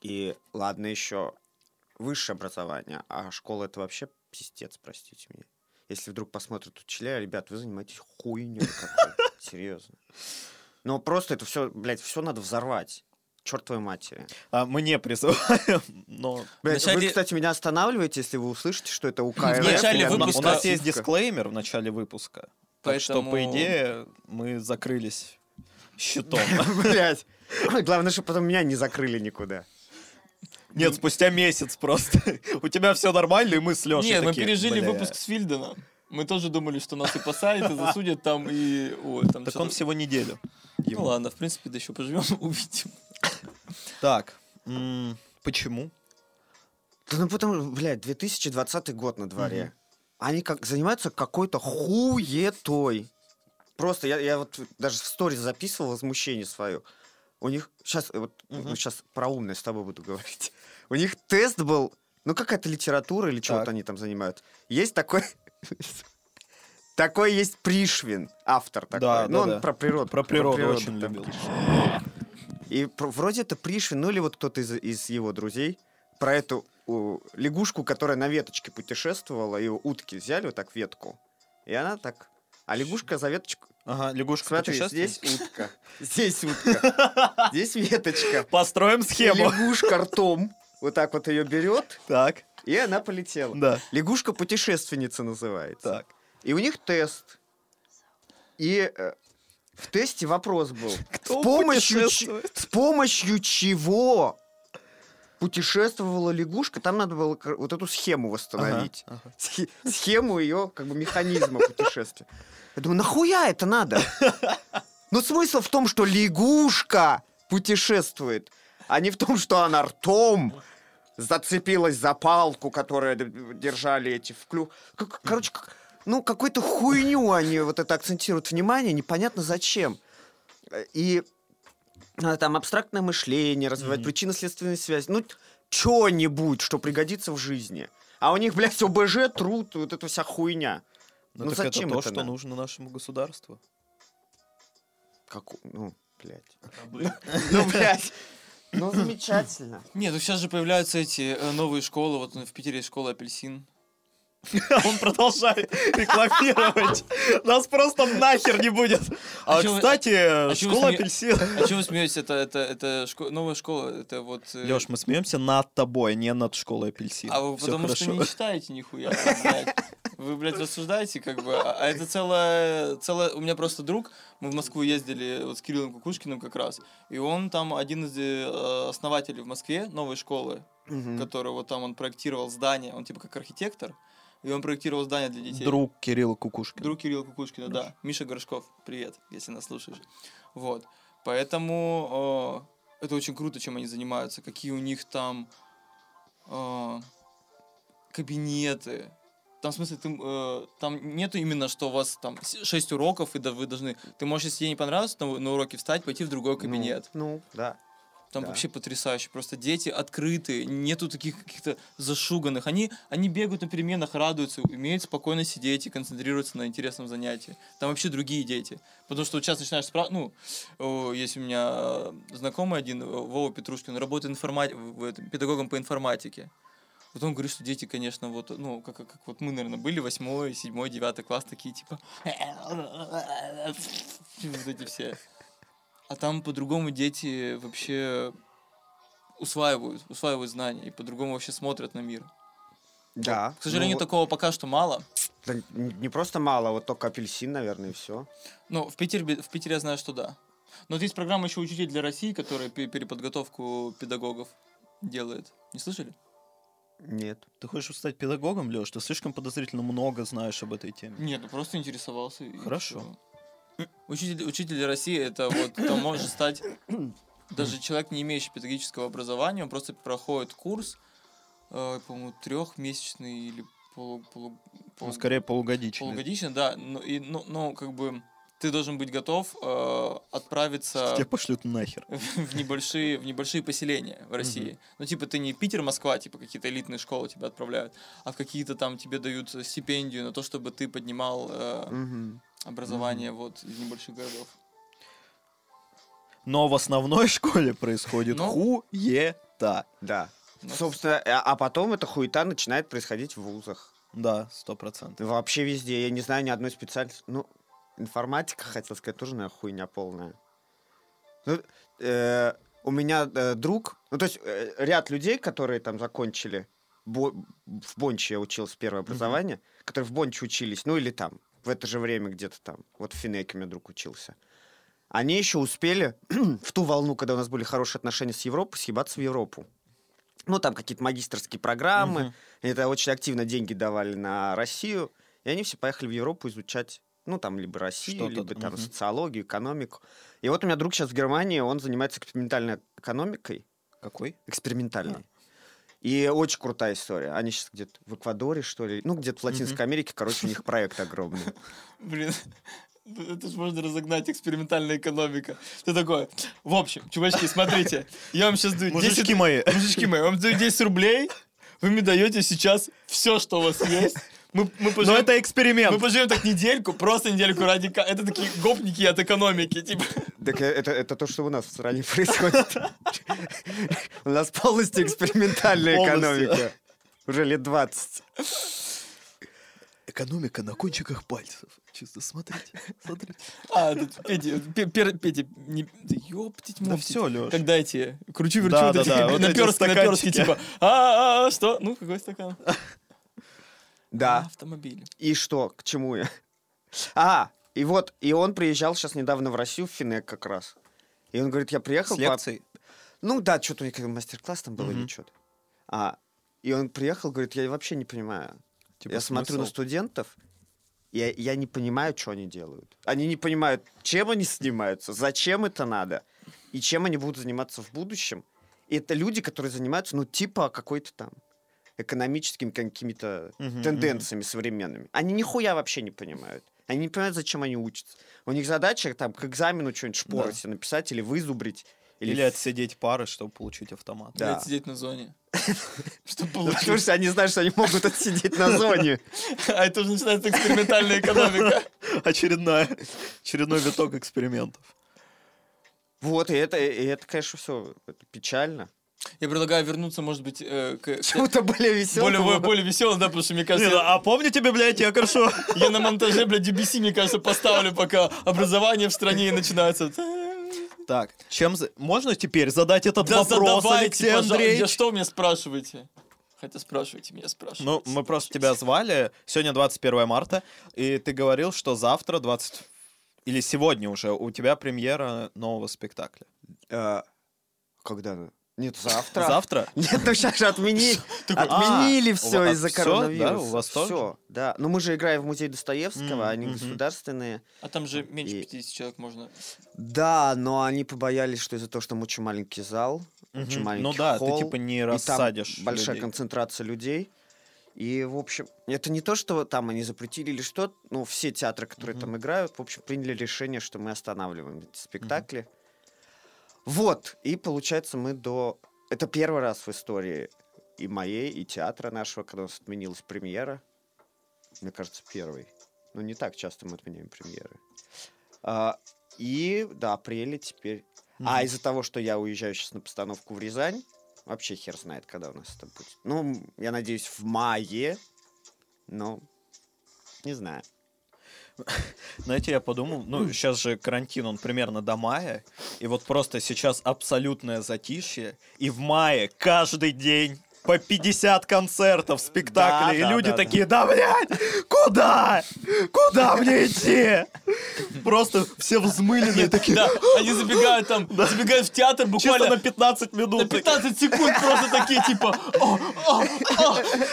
и ладно еще высшее образование, а школа это вообще пиздец, простите меня. Если вдруг посмотрят учителя, ребят, вы занимаетесь хуйней какой-то, серьезно. Но просто это все, блядь, все надо взорвать. Черт твоей матери. А мы не призываем, но... Блядь, Вначале- Вы, кстати, меня останавливаете, если вы услышите, что это УК РФ начале или У на- у выпуска- нас есть дисклеймер в начале выпуска. Так что, по Поэтому- идее, мы закрылись щитом. Блядь. Главное, чтобы потом меня не закрыли никуда. Нет, спустя месяц просто. У тебя все нормально, и мы с Лешей Нет, мы такие, пережили «Бля». выпуск с Фильдена. Мы тоже думали, что нас и посадят, и засудят там, и... Ой, там Так он всего неделю. Ну ладно, в принципе, да еще поживем, увидим. Так, почему? Да ну потому, блядь, 2020 год на дворе. Они как занимаются какой-то хуетой. Просто я, я вот даже в сторис записывал возмущение свое. У них сейчас, вот Мгм. сейчас про умное с тобой буду говорить. У них тест был, ну какая-то литература или чего-то они там занимают. Есть такой, такой есть Пришвин, автор такой. Да, ну да, он да. про природу. Про природу очень там любил. и про- вроде это Пришвин, ну или вот кто-то из, из его друзей, про эту у, лягушку, которая на веточке путешествовала, и утки взяли вот так ветку, и она так... А лягушка за веточку... Ага, лягушка Смотри, здесь утка, здесь утка, здесь веточка. Построим схему. лягушка ртом вот так вот ее берет, Так, и она полетела. да, Лягушка-путешественница называется. так. И у них тест. И э, в тесте вопрос был. Кто с, помощью, с помощью чего путешествовала лягушка? Там надо было вот эту схему восстановить. Ага, ага. Схе- Схему ее, как бы, механизма путешествия. Я думаю, нахуя это надо? Ну, смысл в том, что лягушка путешествует, а не в том, что она ртом зацепилась за палку, которую держали эти в клю... Короче, ну, какую-то хуйню они вот это акцентируют внимание, непонятно зачем. Э, И надо там абстрактное мышление развивать, Мгм. причинно-следственные связи. Ну, что-нибудь, что пригодится в жизни. А у них, блядь, ОБЖ, труд, вот эта вся хуйня. Ну, Ну, так зачем это то, это что надо? нужно нашему государству. Как, ну, блядь. Ну, блядь. Ну, замечательно. Нет, ну сейчас же появляются эти э, новые школы. Вот в Питере есть школа «Апельсин». Он продолжает рекламировать. Нас просто нахер не будет. А, А кстати, вы школа сме- апельсин. А чего вы смеетесь? Это, это, это шко- новая школа, это вот... э, Леш, мы смеемся над тобой, не над школой апельсин. А вы потому что не читаете нихуя. Вы, блядь, рассуждаете, как бы, а а это целое, целое... У меня просто друг, мы в Москву ездили вот с Кириллом Кукушкиным как раз, и он там один из э, основателей в Москве новой школы, Мгм. который вот там он проектировал здание, он типа как архитектор, и он проектировал здание для детей. Друг Кирилла Кукушкина. Друг Кирилла Кукушкина, да. Миша Горшков, привет, если нас слушаешь. Вот. Поэтому э, это очень круто, чем они занимаются, какие у них там э, кабинеты. Там, в смысле, ты, э, там нету именно, что у вас там 6 уроков, и да, вы должны... Ты можешь, если тебе не понравилось на, на уроке встать, пойти в другой кабинет. Ну, ну, да. Там Да. вообще потрясающе. Просто дети открытые, нету таких каких-то зашуганных. Они, они бегают на переменах, радуются, умеют спокойно сидеть и концентрироваться на интересном занятии. Там вообще другие дети. Потому что вот сейчас начинаешь спрашивать, ну, есть у меня э, знакомый один, э, Вова Петрушкин, работает информати- педагогом по информатике. Вот он говорит, что дети, конечно, вот, ну, как, как, вот мы, наверное, были, восьмой, седьмой, девятый класс, такие, типа, вот эти все. А там по-другому дети вообще усваивают, усваивают знания и по-другому вообще смотрят на мир. Да. К сожалению, Ну, такого пока что мало. да не просто мало, вот только апельсин, наверное, и все. Ну, в Питере, в Питере я знаю, что да. Но вот есть программа еще «Учитель для России», которая пе- переподготовку педагогов делает. Не слышали? Нет. Ты хочешь стать педагогом, Леш? Ты слишком подозрительно много знаешь об этой теме. Нет, ну просто интересовался. и Хорошо. Учитель, учитель России это вот там может стать даже человек, не имеющий педагогического образования, он просто проходит курс, э, по-моему, трехмесячный или полу, полу- Ну, полу- скорее полугодичный. полугодичный, да. Но, и, ну, ну, как бы ты должен быть готов э, отправиться Тебя пошлют нахер. в небольшие, в небольшие поселения в России. Ну, типа, ты не Питер, Москва, типа, какие-то элитные школы тебя отправляют, а в какие-то там тебе дают стипендию на то, чтобы ты поднимал э, Мгм. Образование вот из небольших городов. Но в основной школе происходит Ну. хуета. Да. Ну, Собственно, а а потом эта хуета начинает происходить в вузах. Да, сто процентов. Вообще везде. Я не знаю ни одной специальности. Ну, информатика, хотел сказать, тоже, наверное, хуйня полная. Ну, э, у меня э, друг, ну, то есть э, ряд людей, которые там закончили, Бо- в Бонче я учился первое образование, которые в Бонче учились, ну, или там, в это же время где-то там, вот в Финеке у меня друг учился. Они еще успели в ту волну, когда у нас были хорошие отношения с Европой, съебаться в Европу. Ну, там какие-то магистрские программы, Мгм. это очень активно деньги давали на Россию, и они все поехали в Европу изучать, ну, там, либо Россию, Что-то, либо там мгм. социологию, экономику. И вот у меня друг сейчас в Германии, он занимается экспериментальной экономикой, Какой? экспериментальной. И очень крутая история. Они сейчас где-то в Эквадоре, что ли, ну, где-то в Латинской Америке, короче, у них проект огромный. Блин, это же можно разогнать экспериментальная экономика. Ты такой, в общем, чувачки, смотрите, я вам сейчас даю 10... Мужички мои. Мужички мои, я вам даю 10 рублей, вы мне даете сейчас все, что у вас есть. Мы, мы Но поживем, это мы эксперимент. поживем так недельку, просто недельку ради... Это такие гопники от экономики, типа. Так э, это, это то, что у нас в стране происходит. У нас полностью экспериментальная экономика. Уже лет 20. Экономика на кончиках пальцев. Чисто смотрите, смотрите. А, тут Петя, Пе- Пер- Петя, не, да ёптить Да все, Леш. Когда эти кручу-верчу, Да, да, да, вот наперстки, типа, а, а, что? Ну, какой стакан? Да. Автомобиль. И что? К чему я? А, и вот, и он приезжал сейчас недавно в Россию, в Финек как раз. И он говорит, я приехал... С по- лекцией. Ну да, что-то у них мастер-класс там был или Мгм. что-то. А, и он приехал, говорит, я вообще не понимаю. Типа я смотрю на смысл. студентов, и я, я не понимаю, что они делают. Они не понимают, чем они снимаются, зачем это надо, и чем они будут заниматься в будущем. И это люди, которые занимаются, ну, типа какой-то там экономическими какими-то Мгм, тенденциями современными. Они нихуя вообще не понимают. Они не понимают, зачем они учатся. У них задача там к экзамену что-нибудь шпоры Да. написать или вызубрить. Или отсидеть пары, чтобы получить автомат. Да. Блядь, сидеть на зоне. Чтобы Ну, Потому получить. что они знают, что они могут отсидеть на зоне. А это уже начинается экспериментальная экономика. Очередная, очередной виток экспериментов. Вот, и это, и это конечно, все печально. Я предлагаю вернуться, может быть, э, к... Чему-то более веселому. Более, более веселым, да, потому что, мне кажется, Не, а помните библиотекаршу? я на монтаже, блядь, UBC, мне кажется, поставлю, пока образование в стране начинается. Так, чем... Можно теперь задать этот Да вопрос, задавайте, Алексей. Андреевич? Я что вы меня спрашиваете? Хотя спрашивайте меня, спрашивайте. Ну, мы просто тебя звали. Сегодня 21 марта, и ты говорил, что завтра 20... Или сегодня уже у тебя премьера нового спектакля. Э, Когда? Нет, завтра. Завтра? Нет, ну сейчас же отмени... Такой, отменили а, все из-за коронавируса. да, у вас тоже? Все, да. Но мы же играем в музей Достоевского, они государственные. А там же меньше И- 50 человек можно. Да, но они побоялись, что из-за того, что там очень маленький зал, очень Мгм. маленький Ну да, холл, ты типа не и там рассадишь большая концентрация людей. И, в общем, это не то, что там они запретили или что, ну, все театры, которые там играют, в общем, приняли решение, что мы останавливаем эти спектакли. Вот, и получается мы до... Это первый раз в истории и моей, и театра нашего, когда у нас отменилась премьера. Мне кажется, первый. Ну, не так часто мы отменяем премьеры. А, и до апреля теперь... А из-за того, что я уезжаю сейчас на постановку в Рязань, вообще хер знает, когда у нас это будет. Ну, я надеюсь, в мае, но не знаю. Знаете, я подумал, ну, сейчас же карантин, он примерно до мая, и вот просто сейчас абсолютное затишье, и в мае каждый день по 50 концертов, спектаклей, Да, и да, люди да, такие, да, блядь, куда? Куда мне идти? Просто все взмыленные такие, Да, они забегают там, забегают в театр буквально на 15 на минут. 15 секунд просто такие, типа,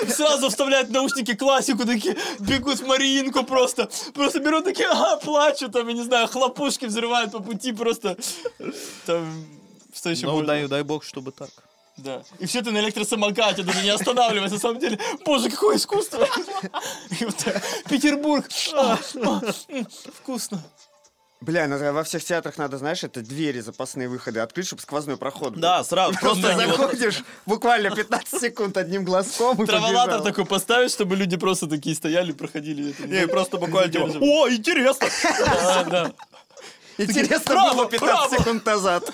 сразу вставляют наушники классику, такие, бегут в Мариинку просто, просто берут такие, а, плачут, там, я не знаю, хлопушки взрывают по пути, просто, там, что еще Ну, дай, дай бог, чтобы так. Да. И все это на электросамокате, даже не останавливаясь, на самом деле. Боже, какое искусство! И Петербург! Вкусно. Бля, ну во всех театрах надо, знаешь, это двери, запасные выходы открыть, чтобы сквозной проход был. Да, сразу. Просто заходишь буквально 15 секунд одним глазком и Траволатор такой поставить, чтобы люди просто такие стояли, проходили. Не, просто буквально типа, о, интересно. Да, да. Интересно «Браво, было 15 браво!» секунд назад.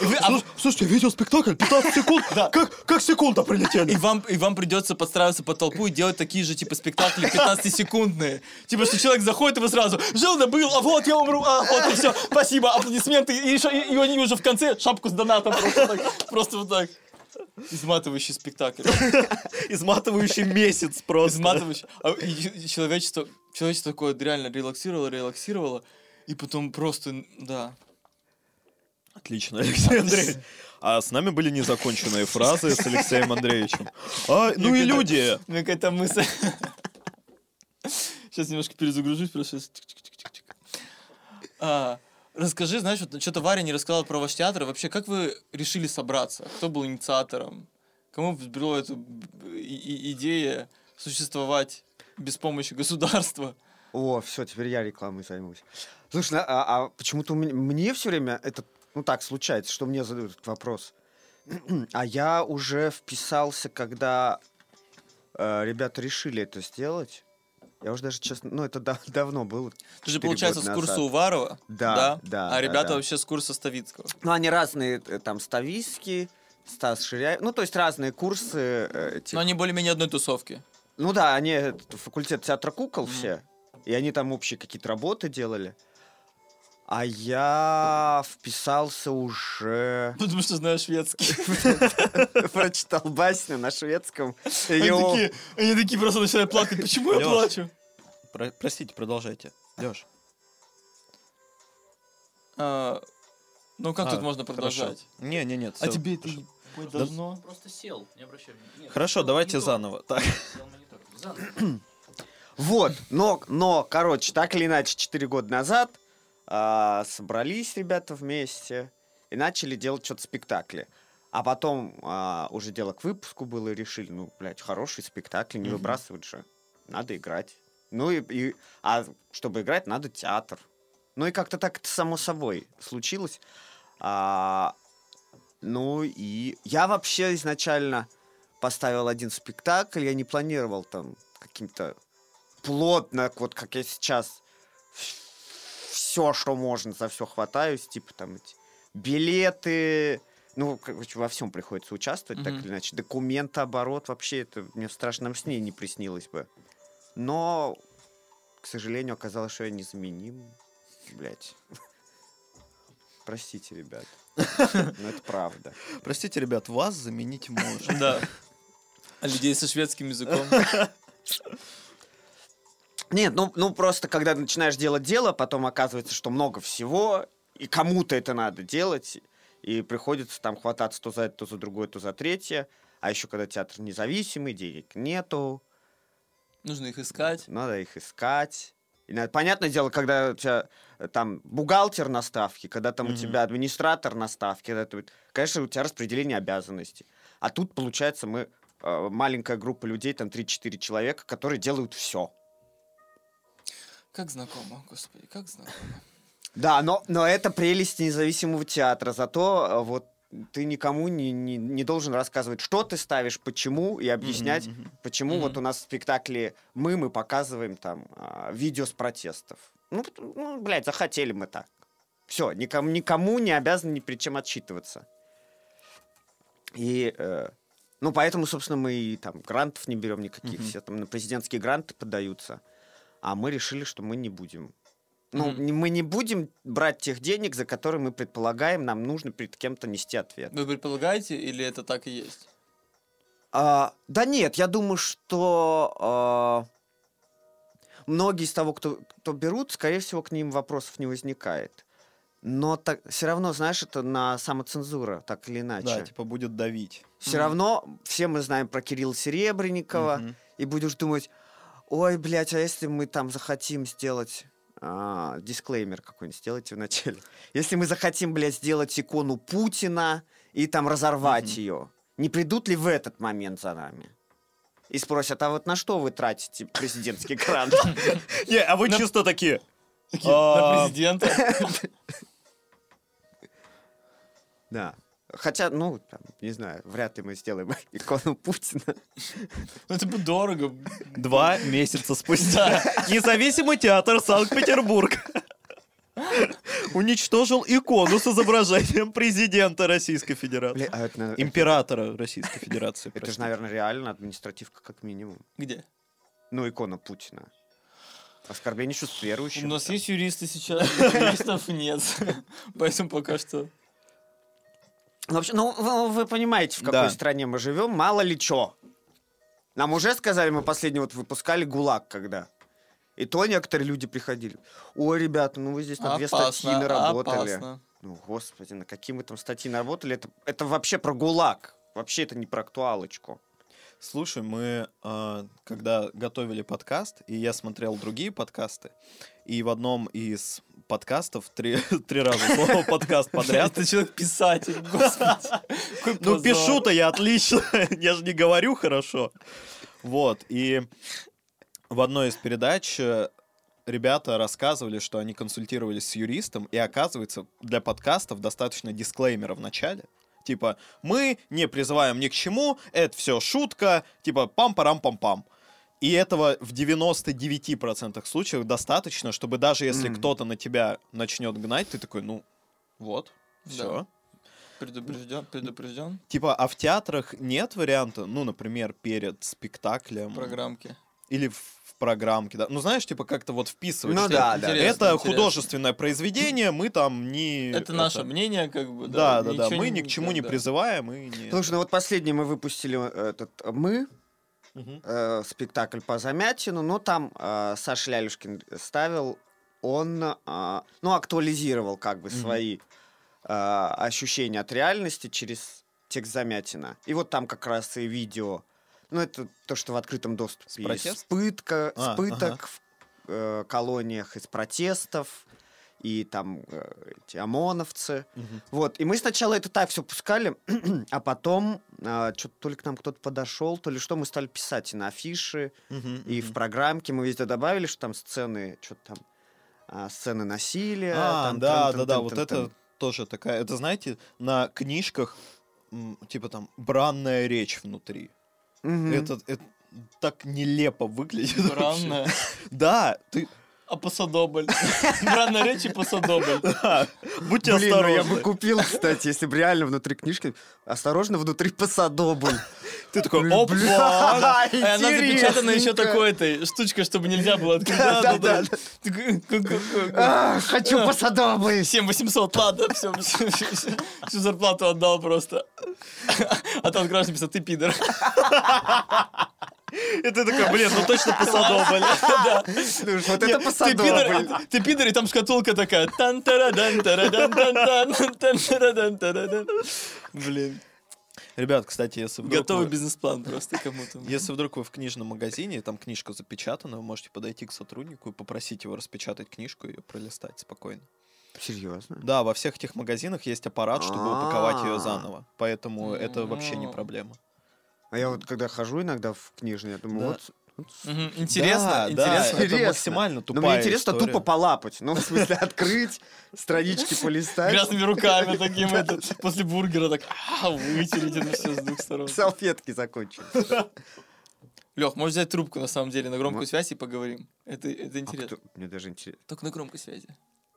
Вы- а Слушайте, видео спектакль, 15 секунд. Как, как секунда прилетели. И вам, и вам придется подстраиваться под толпу и делать такие же, типа, спектакли 15-секундные. Типа, что человек заходит, и вы сразу жил да был, а вот я умру, а вот и все, спасибо, аплодисменты. И, еще- и, и они уже в конце шапку с донатом просто, так, просто вот так. Изматывающий спектакль. Изматывающий месяц просто. Изматывающий. А и- и человечество, человечество такое реально релаксировало, релаксировало. И потом просто, да. Отлично, Алексей Андреевич. А с нами были незаконченные фразы с Алексеем Андреевичем. А, ну и люди. Меня какая-то мысль. Сейчас немножко перезагружусь, просто сейчас. А, Расскажи, знаешь, вот что-то Варя не рассказала про ваш театр. Вообще, как вы решили собраться? Кто был инициатором? Кому взбрела эта и- идея существовать без помощи государства? О, все, теперь я рекламой займусь. Слушай, а, а почему-то мне все время это, ну так случается, что мне задают этот вопрос. А я уже вписался, когда э, ребята решили это сделать. Я уже даже честно, ну это да- давно было. Ты же, получается, с курса. Уварова? Да, да, А да, ребята да. вообще с курса Ставицкого. Ну они разные, э, там Стависки, Стас Ширяев, ну то есть разные курсы. э, этих. Но они более-менее одной тусовки. Ну да, они факультет театра кукол все, и они там общие какие-то работы делали. А я вписался уже... Потому что знаю шведский. Прочитал басню на шведском. Они такие, они такие просто начинают плакать. Почему я плачу? Про- простите, продолжайте. Леш. А, Ну как А, тут можно хорошо. продолжать? Не, не, нет. А тебе это не должно? Просто сел, не обращай внимания. Хорошо, давайте заново. Так. сел монитор. Заново. Вот, но, но, короче, так или иначе, 4 года назад а, собрались ребята вместе и начали делать что-то спектакли. А потом а, уже дело к выпуску было, и решили, ну, блядь, хороший спектакль, не Мгм. выбрасывать же. Надо играть. Ну и, и- а чтобы играть, надо театр. Ну и как-то так это само собой случилось. А, ну и я вообще изначально поставил один спектакль, я не планировал там каким-то плотно, вот как я сейчас все, что можно, за все хватаюсь, типа там эти билеты, ну, короче, во всем приходится участвовать, так Мгм. или иначе. Документооборот вообще, это мне в страшном сне не приснилось бы. Но, к сожалению, оказалось, что я незаменим. Блять. Простите, ребят. Но это правда. Простите, ребят, вас заменить можно. Да. А людей со шведским языком? Нет, ну, ну просто когда начинаешь делать дело, потом оказывается, что много всего, и кому-то это надо делать, и приходится там хвататься то за это, то за другое, то за третье. А еще когда театр независимый, денег нету, Нужно их искать. надо их искать. И надо- понятное дело, когда у тебя э, там бухгалтер на ставке, когда там у Мгм. тебя администратор на ставке, когда ты- конечно, у тебя распределение обязанностей. А тут, получается, мы э, маленькая группа людей, там 3-4 человека, которые делают все. Как знакомо, господи, как знакомо. Да, но, но это прелесть независимого театра. Зато э, вот ты никому не, не, не должен рассказывать, что ты ставишь, почему, и объяснять, мгм. почему Мгм. вот у нас в спектакле мы, мы показываем там а, видео с протестов. Ну, ну, блядь, захотели мы так. Все, никому, никому не обязаны ни перед чем отчитываться. И, э, ну, поэтому, собственно, мы и там грантов не берем никаких, Мгм. все там на президентские гранты подаются. А мы решили, что мы не будем. Ну, не- мы не будем брать тех денег, за которые мы предполагаем, нам нужно перед кем-то нести ответ. Вы предполагаете, или это так и есть? А, да нет, я думаю, что а, многие из того, кто, кто берут, скорее всего, к ним вопросов не возникает. Но так, все равно, знаешь, это на самоцензура, так или иначе. Да, типа будет давить. Все равно все мы знаем про Кирилла Серебренникова, Мгм. и будешь думать, ой, блядь, а если мы там захотим сделать... а, дисклеймер какой-нибудь сделайте вначале. Если мы захотим, блядь, сделать икону Путина и там разорвать Мгм. ее, не придут ли в этот момент за нами? И спросят, а вот на что вы тратите президентский грант? Не, а вы На- чисто такие. Такие, А. На президента. Да. Хотя, ну, там, не знаю, вряд ли мы сделаем икону Путина. Ну, это бы дорого. Два месяца спустя. Независимый театр Санкт-Петербург уничтожил икону с изображением президента Российской Федерации. Бля, а это, Императора Российской Федерации. это же, наверное, реально административка как минимум. Где? Ну, икона Путина. Оскорбление чувств верующих. У нас есть юристы сейчас, юристов нет. Поэтому пока что... Ну, вообще, ну, вы, понимаете, в какой Да. стране мы живем, мало ли чё. Нам уже сказали, мы последний вот выпускали ГУЛАГ когда. И то некоторые люди приходили. Ой, ребята, ну вы здесь на две статьи наработали. опасно. Ну, господи, на какие мы там статьи наработали? Это, это вообще про ГУЛАГ. Вообще это не про актуалочку. Слушай, мы а, когда готовили подкаст, и я смотрел другие подкасты, и в одном из подкастов три, три раза слово подкаст подряд. Это человек-писатель, господи. Какой Ну, пишу-то я отлично, я же не говорю хорошо. Вот, и в одной из передач э, ребята рассказывали, что они консультировались с юристом, и оказывается, для подкастов достаточно дисклеймера в начале. Типа, мы не призываем ни к чему, это все шутка, типа пам-парам-пам-пам. И этого в 99% случаев достаточно, чтобы даже если Мгм. кто-то на тебя начнет гнать, ты такой, ну, вот, все. Предупрежден, предупрежден. Типа, а в театрах нет варианта, ну, например, перед спектаклем Программки. или в, в программке, да? Ну, знаешь, типа, как-то вот вписывать. Ну да, да. Интересно, Это интересно. художественное произведение, мы там не... Это наше мнение, как бы. Да, да, да. ничего Мы не- ни к чему не да. призываем и не... Слушай, ну вот последний мы выпустили э, этот э, «Мы», Мгм. э, спектакль по Замятину, но там э, Саша Лялюшкин ставил, он, э, ну, актуализировал как бы Мгм. свои э, ощущения от реальности через текст Замятина. И вот там как раз и видео, ну, это то, что в открытом доступе. С есть. протест? Пытка, А, пыток в э, колониях из протестов, и там э, эти ОМОНовцы. Мгм. Вот, и мы сначала это так все пускали, а потом что-то то ли к нам кто-то подошел, то ли что, мы стали писать и на афиши, Мгм, и мгм. в программке мы везде добавили, что там сцены, что-то там, а, сцены насилия. А, там, да, трын-тын-тын-тын-тын. да, да, вот это тоже такая... Это, знаете, на книжках, типа там, бранная речь внутри. Мгм. Это, это так нелепо выглядит. вообще. Бранная. Да, ты... А посадобль. Бранная речь и посадобль. да, Будьте Блин, ну я осторожны. бы купил, кстати, если бы реально внутри книжки. Осторожно, внутри посадобль. Ты такой, опа! А, И она запечатана еще такой этой штучкой, чтобы нельзя было открыть. Да-да-да. Такой, ку- ку- ку- ку. А, Хочу посадобль. 7800, ладно, все, всю зарплату отдал просто. А там граждан писал, ты пидор. И ты такой, блин, ну точно посадобль. Вот это ты посадобль. пидор, ты пидор, и там шкатулка такая. тан тарадан тарадан тан тан тан тарадан тарадан Блин. Ребят, кстати, если вдруг, Готовый вы, бизнес-план просто кому-то. если вдруг вы в книжном магазине, и там книжка запечатана, вы можете подойти к сотруднику и попросить его распечатать книжку и ее пролистать спокойно. Серьезно? Да, во всех этих магазинах есть аппарат, чтобы упаковать ее заново. Поэтому это вообще не проблема. А я вот когда хожу иногда в книжный, я думаю, Да. вот Мгм. Интересно, Да, да, интересно. это Интересно. максимально Но тупая мне интересно история. тупо полапать. Ну, в смысле, открыть, странички полистать. Грязными руками таким, это, после бургера так а, вытереть это все с двух сторон. Салфетки закончились. Лех, можешь взять трубку на самом деле на громкую связь и поговорим. Это, это А интересно. кто- Мне даже интересно. Только на громкой связи.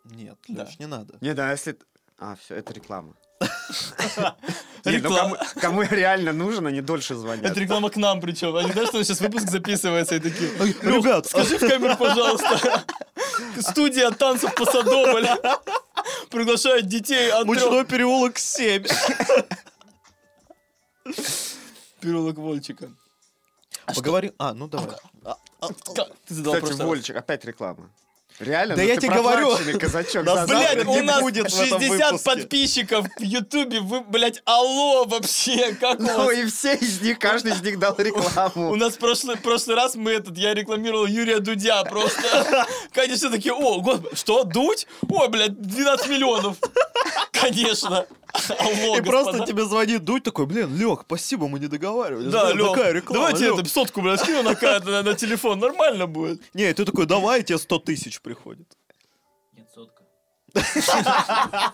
Нет, Да. Лёш, не надо. Не, да, если... А, все, это реклама. Ну кому, кому реально нужен, они дольше звонят. Это реклама к нам причем. Они знаешь, что сейчас выпуск записывается и такие. Ребят, Скажи в камеру, пожалуйста. Студия танцев по Садополь. Приглашает детей от. Мучной переулок 7. Переулок Вольчика. Поговорим. А, ну давай. Как? Ты задал Кстати. Вольчик, опять реклама. Реально? Да Ну я тебе говорю. казачок. За блядь, у нас будет в этом 60 выпуске. подписчиков в Ютубе. Вы, блядь, алло вообще. Как у Ну и все из них, каждый из них дал У рекламу. нас прошлый, прошлый раз мы этот, я рекламировал Юрия Дудя просто. Конечно, такие, о, господи, что, Дудь? О, блядь, 12 миллионов. Конечно. Алло, И просто тебе звонит Дудь такой, блин, Лех, спасибо, мы не договаривались. Да, реклама, давайте Лёх». это, сотку, блядь, скину на, телефон, нормально будет. Не, ты такой, давай, тебе 100 тысяч приходит. Нет, сотка.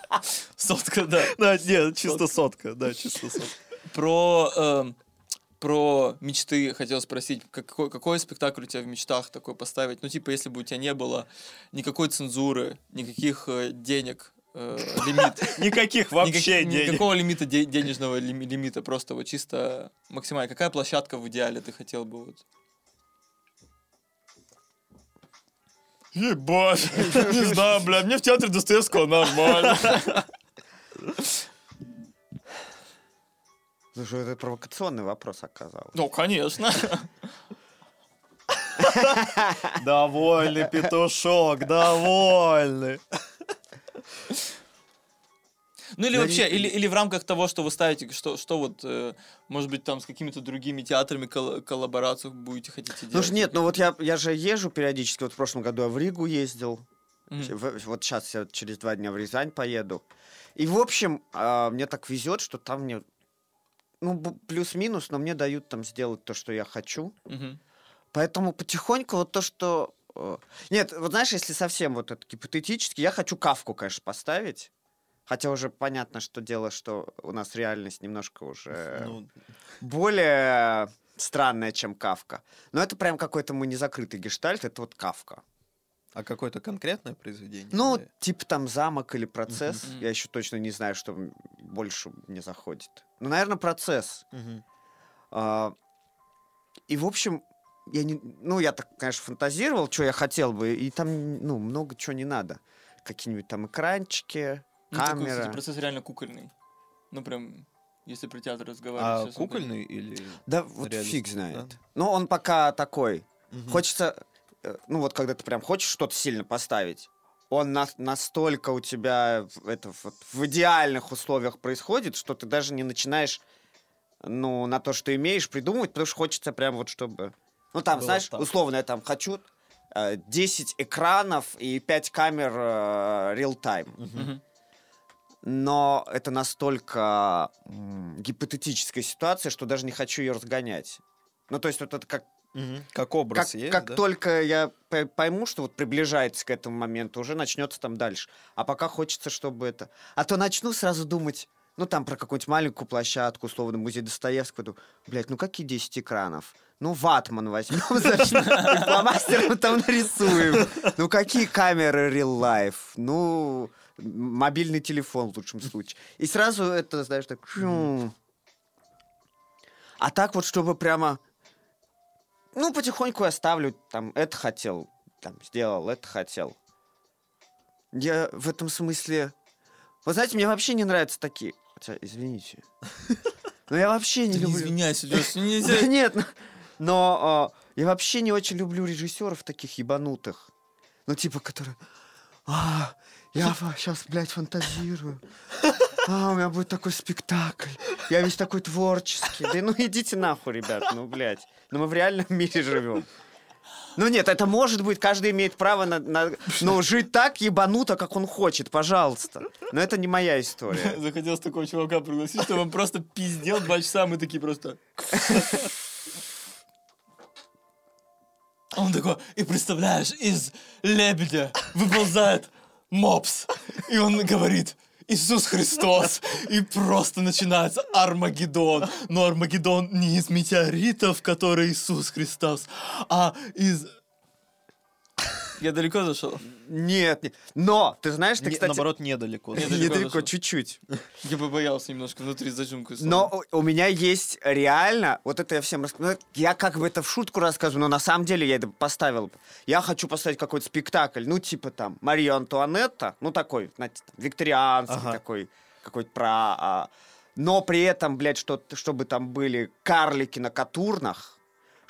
Сотка, да. Да, нет, чисто сотка, да, чисто сотка. Про, эм, про мечты хотел спросить, какой, какой спектакль у тебя в мечтах такой поставить? Ну, типа, если бы у тебя не было никакой цензуры, никаких э, денег, э, лимит. Никаких вообще Никак- денег. Никакого лимита, де- денежного лими- лимита, просто вот чисто максимально. Какая площадка в идеале ты хотел бы вот? Ебать, не знаю, бля, мне в театре Достоевского нормально. Слушай, это провокационный вопрос оказался. Ну, конечно. Довольный петушок, довольный. Ну или вообще, или, или в рамках того, что вы ставите, что, что вот, э, может быть, там с какими-то другими театрами кол- коллаборацию будете хотите делать? Слушай, нет, ну вот я, я же езжу периодически. Вот в прошлом году я в Ригу ездил. Мгм. В- вот сейчас я через два дня в Рязань поеду. И, в общем, а, мне так везет, что там мне, ну, плюс-минус, но мне дают там сделать то, что я хочу. Мгм. Поэтому потихоньку вот то, что... Нет, вот знаешь, если совсем вот это гипотетически, я хочу кавку, конечно, поставить. Хотя уже понятно, что дело, что у нас реальность немножко уже Ну, более странная, чем кавка. Но это прям какой-то мой незакрытый гештальт, это вот кавка. а какое-то конкретное произведение? Ну, Или- типа там замок или процесс. Мгм. Я еще точно не знаю, что больше мне заходит. Ну, наверное, процесс. Мгм. А, И, в общем, я не... Ну, я так, конечно, фантазировал, что я хотел бы, и там, ну, много чего не надо. Какие-нибудь там экранчики, Ну, такой, камера. кстати, процесс реально кукольный. Ну, прям, если про театр разговаривать. А кукольный или... Да, вот фиг да? знает. Но он пока такой. Мгм. Хочется, э, ну вот когда ты прям хочешь что-то сильно поставить, он на- настолько у тебя это вот в идеальных условиях происходит, что ты даже не начинаешь, ну, на то, что имеешь, придумывать, потому что хочется прям вот чтобы... Ну, там, Было знаешь, так. условно, я там хочу э, 10 экранов и 5 камер э, real-time. Мгм. Но это настолько м, гипотетическая ситуация, что даже не хочу ее разгонять. Ну, то есть вот это как Мгм. Как образ как, есть, как да? только я пойму, что вот приближается к этому моменту, уже начнется там дальше. А пока хочется, чтобы это... А то начну сразу думать, ну там про какую-нибудь маленькую площадку, условно, музей Достоевского. Думаю, блядь, ну какие 10 экранов? Ну, ватман возьмем, значит, фломастером там нарисуем. Ну, какие камеры real life? Ну, мобильный телефон в лучшем случае. И сразу это, знаешь, так... А так вот, чтобы прямо... Ну, потихоньку я ставлю, там, это хотел, там, сделал, это хотел. Я в этом смысле... Вы знаете, мне вообще не нравятся такие... Хотя, извините. Но я вообще не люблю... извиняйся, Лёш, нельзя. нет, ну, но а, я вообще не очень люблю режиссеров таких ебанутых. Ну, типа, которые... А, я сейчас, блядь, фантазирую. А, у меня будет такой спектакль. Я весь такой творческий. Да ну идите нахуй, ребят, ну, блядь. Ну мы в реальном мире живем. Ну нет, это может быть, каждый имеет право на, на- ну, жить так ебануто, как он хочет, пожалуйста. Но это не моя история. Захотелось такого чувака пригласить, чтобы он просто пиздел два часа, мы такие просто... Он такой, и представляешь, из лебедя выползает мопс. И он говорит, Иисус Христос. И просто начинается Армагеддон. Но Армагеддон не из метеоритов, которые Иисус Христос, а из... Я далеко зашел? Нет, нет. Но, ты знаешь, ты, Не- кстати... Наоборот, недалеко. Недалеко, чуть-чуть. Я побоялся немножко внутри зажимку. Но у у меня есть реально, вот это я всем рассказываю, я как бы это в шутку рассказываю, но на самом деле я это поставил. Я хочу поставить какой-то спектакль, ну типа там Мария Антуанетта, ну такой, знаете, викторианский Ага. такой, какой-то про... а, но при этом, блядь, что, чтобы там были карлики на катурнах,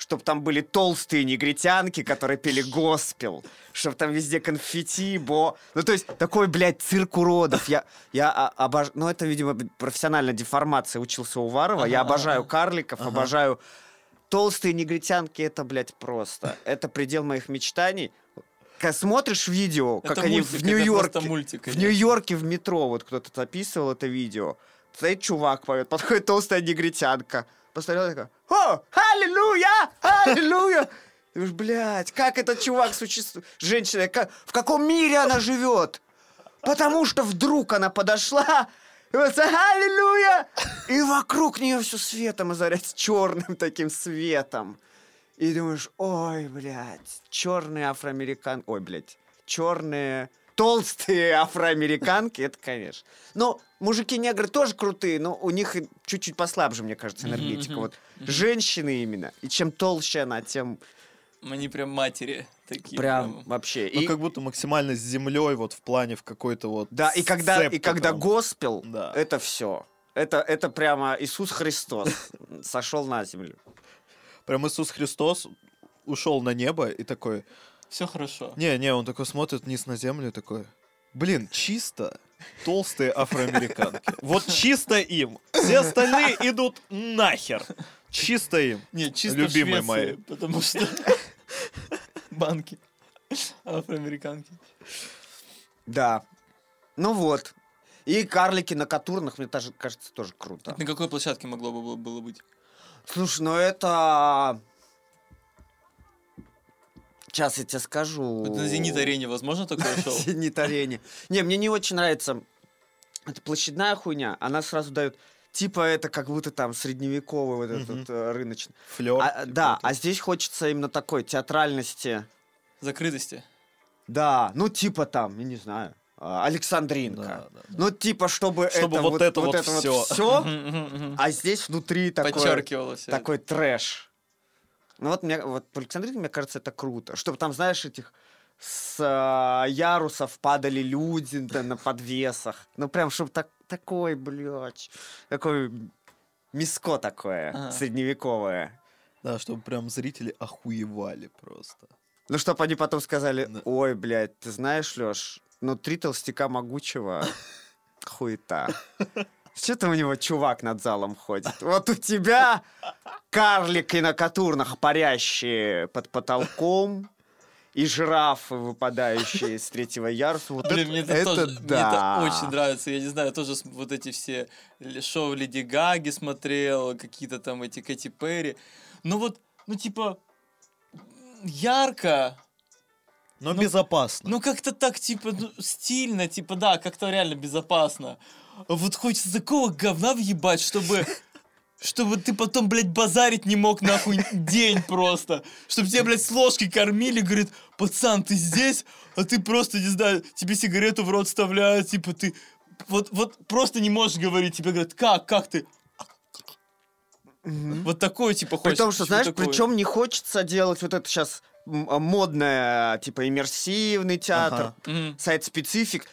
чтобы там были толстые негритянки, которые пели госпел, чтобы там везде конфетти, бо... Ну, то есть, такой, блядь, цирк уродов. Я, я обожаю... Ну, это, видимо, профессиональная деформация. Учился у Варова. я Ага, обожаю ага. карликов, Ага. обожаю... Толстые негритянки, это, блядь, просто. Это предел моих мечтаний. Смотришь видео, как Это они мультик, в это Нью-Йорке... мультик, В. Нью-Йорке в метро, вот кто-то записывал это видео. Стоит чувак поет, подходит толстая негритянка. Посмотрел такая, о, аллилуйя, аллилуйя. Ты думаешь, блядь, как этот чувак существует? Женщина, как- в каком мире она живет? Потому что вдруг она подошла, и вот аллилуйя, и вокруг нее все светом озаряется черным таким светом. И думаешь, ой, блядь, черные афроамерикан... Ой, блядь, черные толстые афроамериканки, это, конечно. Но мужики-негры тоже крутые, но у них чуть-чуть послабже, мне кажется, энергетика. Вот женщины именно. И чем толще она, тем Они прям матери такие. прям вообще. Ну, И- как будто максимально с землей, вот в плане в какой-то вот Да, и когда, и когда там. госпел, Да. это все. Это, это прямо Иисус Христос сошел на землю. Прям Иисус Христос ушел на небо и такой... Все хорошо. Не-не, он такой смотрит вниз на землю и такой... Блин, чисто толстые афроамериканки. Вот чисто им. Все остальные идут нахер. Чисто им. Не, чисто Любимые Швеции, мои. потому что банки афроамериканки. Да. Ну вот. И карлики на катурнах, мне даже кажется, тоже круто. На какой площадке могло бы было- было быть? Слушай, ну это... Сейчас я тебе скажу. Вот на Зенит-арене возможно такое шоу? Зенит-арене. Не, мне не очень нравится. Это площадная хуйня. Она сразу дает... Типа это как будто там средневековый вот этот вот, э, рыночный. Флёр. А, да, а здесь хочется именно такой театральности. Закрытости. Да, ну типа там, я не знаю, а, Александринка. Да, да, да. Ну типа чтобы, Чтобы это вот это вот всё. всё, Мгм, мгм, мгм. а здесь внутри это. такой трэш. Ну вот, мне, вот по Александринке, мне кажется, это круто. Чтобы там, знаешь, этих с а, ярусов падали люди да, на подвесах. Ну прям, чтобы так, такой, блядь, такой миско такое, Ага. средневековое. Да, чтобы прям зрители охуевали просто. Ну, чтобы они потом сказали, Да. ой, блядь, ты знаешь, Лёш, ну, три толстяка могучего, хуета. Что-то у него чувак над залом ходит. Вот у тебя карлики на катурнах, парящие под потолком, и жирафы, выпадающие с третьего яруса. Вот Блин, мне это, это тоже, мне да. это очень нравится. Я не знаю, тоже с- вот эти все шоу Леди Гаги смотрел, какие-то там эти Кэти Перри. Ну вот, ну типа, ярко, Но Ну, безопасно. ну как-то так, типа, ну, стильно, типа, да, как-то реально безопасно. Вот хочется такого говна въебать, чтобы... Чтобы ты потом, блядь, базарить не мог нахуй день просто. Чтобы тебя, блядь, с ложки кормили, говорит, пацан, ты здесь, а ты просто, не знаю, тебе сигарету в рот вставляют, типа ты... Вот, вот просто не можешь говорить, тебе говорят, как, как ты? Мгм. Вот такое, типа, При хочется. том, что, знаешь, такое. причем не хочется делать вот это сейчас модное, типа, иммерсивный театр, Ага. Сайт-специфик.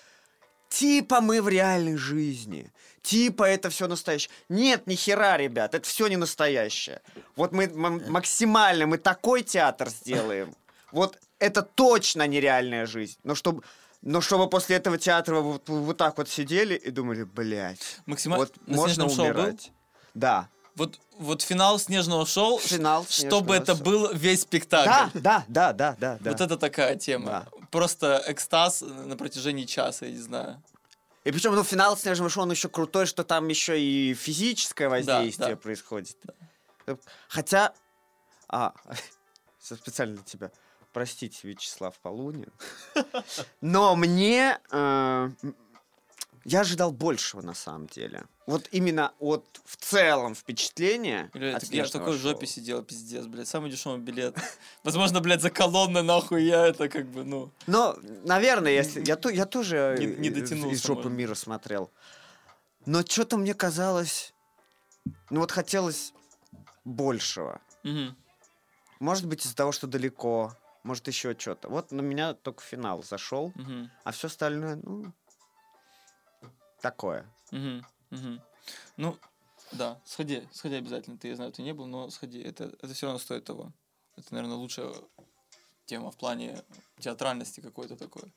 Типа мы в реальной жизни. Типа это все настоящее. Нет, ни хера, ребят, это все не настоящее. Вот мы максимально, мы такой театр сделаем. Вот это точно нереальная жизнь. Но чтобы, но чтобы после этого театра вы вот, вот так вот сидели и думали, блядь, Максимально... вот на можно «Снежном шоу» был? умирать. Да. Вот, вот финал снежного шоу, Финал чтобы «Снежного это шоу». был весь спектакль. Да, да, да, да, да, да. Вот это такая тема. Просто экстаз на протяжении часа, я не знаю. И причем, ну, финал снежного шоу, он еще крутой, что там еще и физическое воздействие да. происходит. Хотя, а, специально для тебя. Простите, Вячеслав Полунин. Но мне... э, я ожидал большего, на самом деле. Вот именно от в целом впечатления. Блядь, от я в такой жопе сидел, пиздец, блядь. Самый дешевый билет. Возможно, блядь, за колонны, нахуй, я это как бы, ну... Но, наверное, если я, я тоже Не- э, не из- дотянулся, из жопы мира смотрел. Но что-то мне казалось... Ну вот хотелось большего. Мгм. Может быть, из-за того, что далеко. Может, еще что-то. Вот на меня только финал зашел, Мгм. а все остальное, ну, такое. Мгм. Мгм. Ну, да, сходи, сходи обязательно. Ты, я знаю, ты не был, но сходи. Это, это все равно стоит того. Это, наверное, лучшая тема в плане театральности какой-то такой.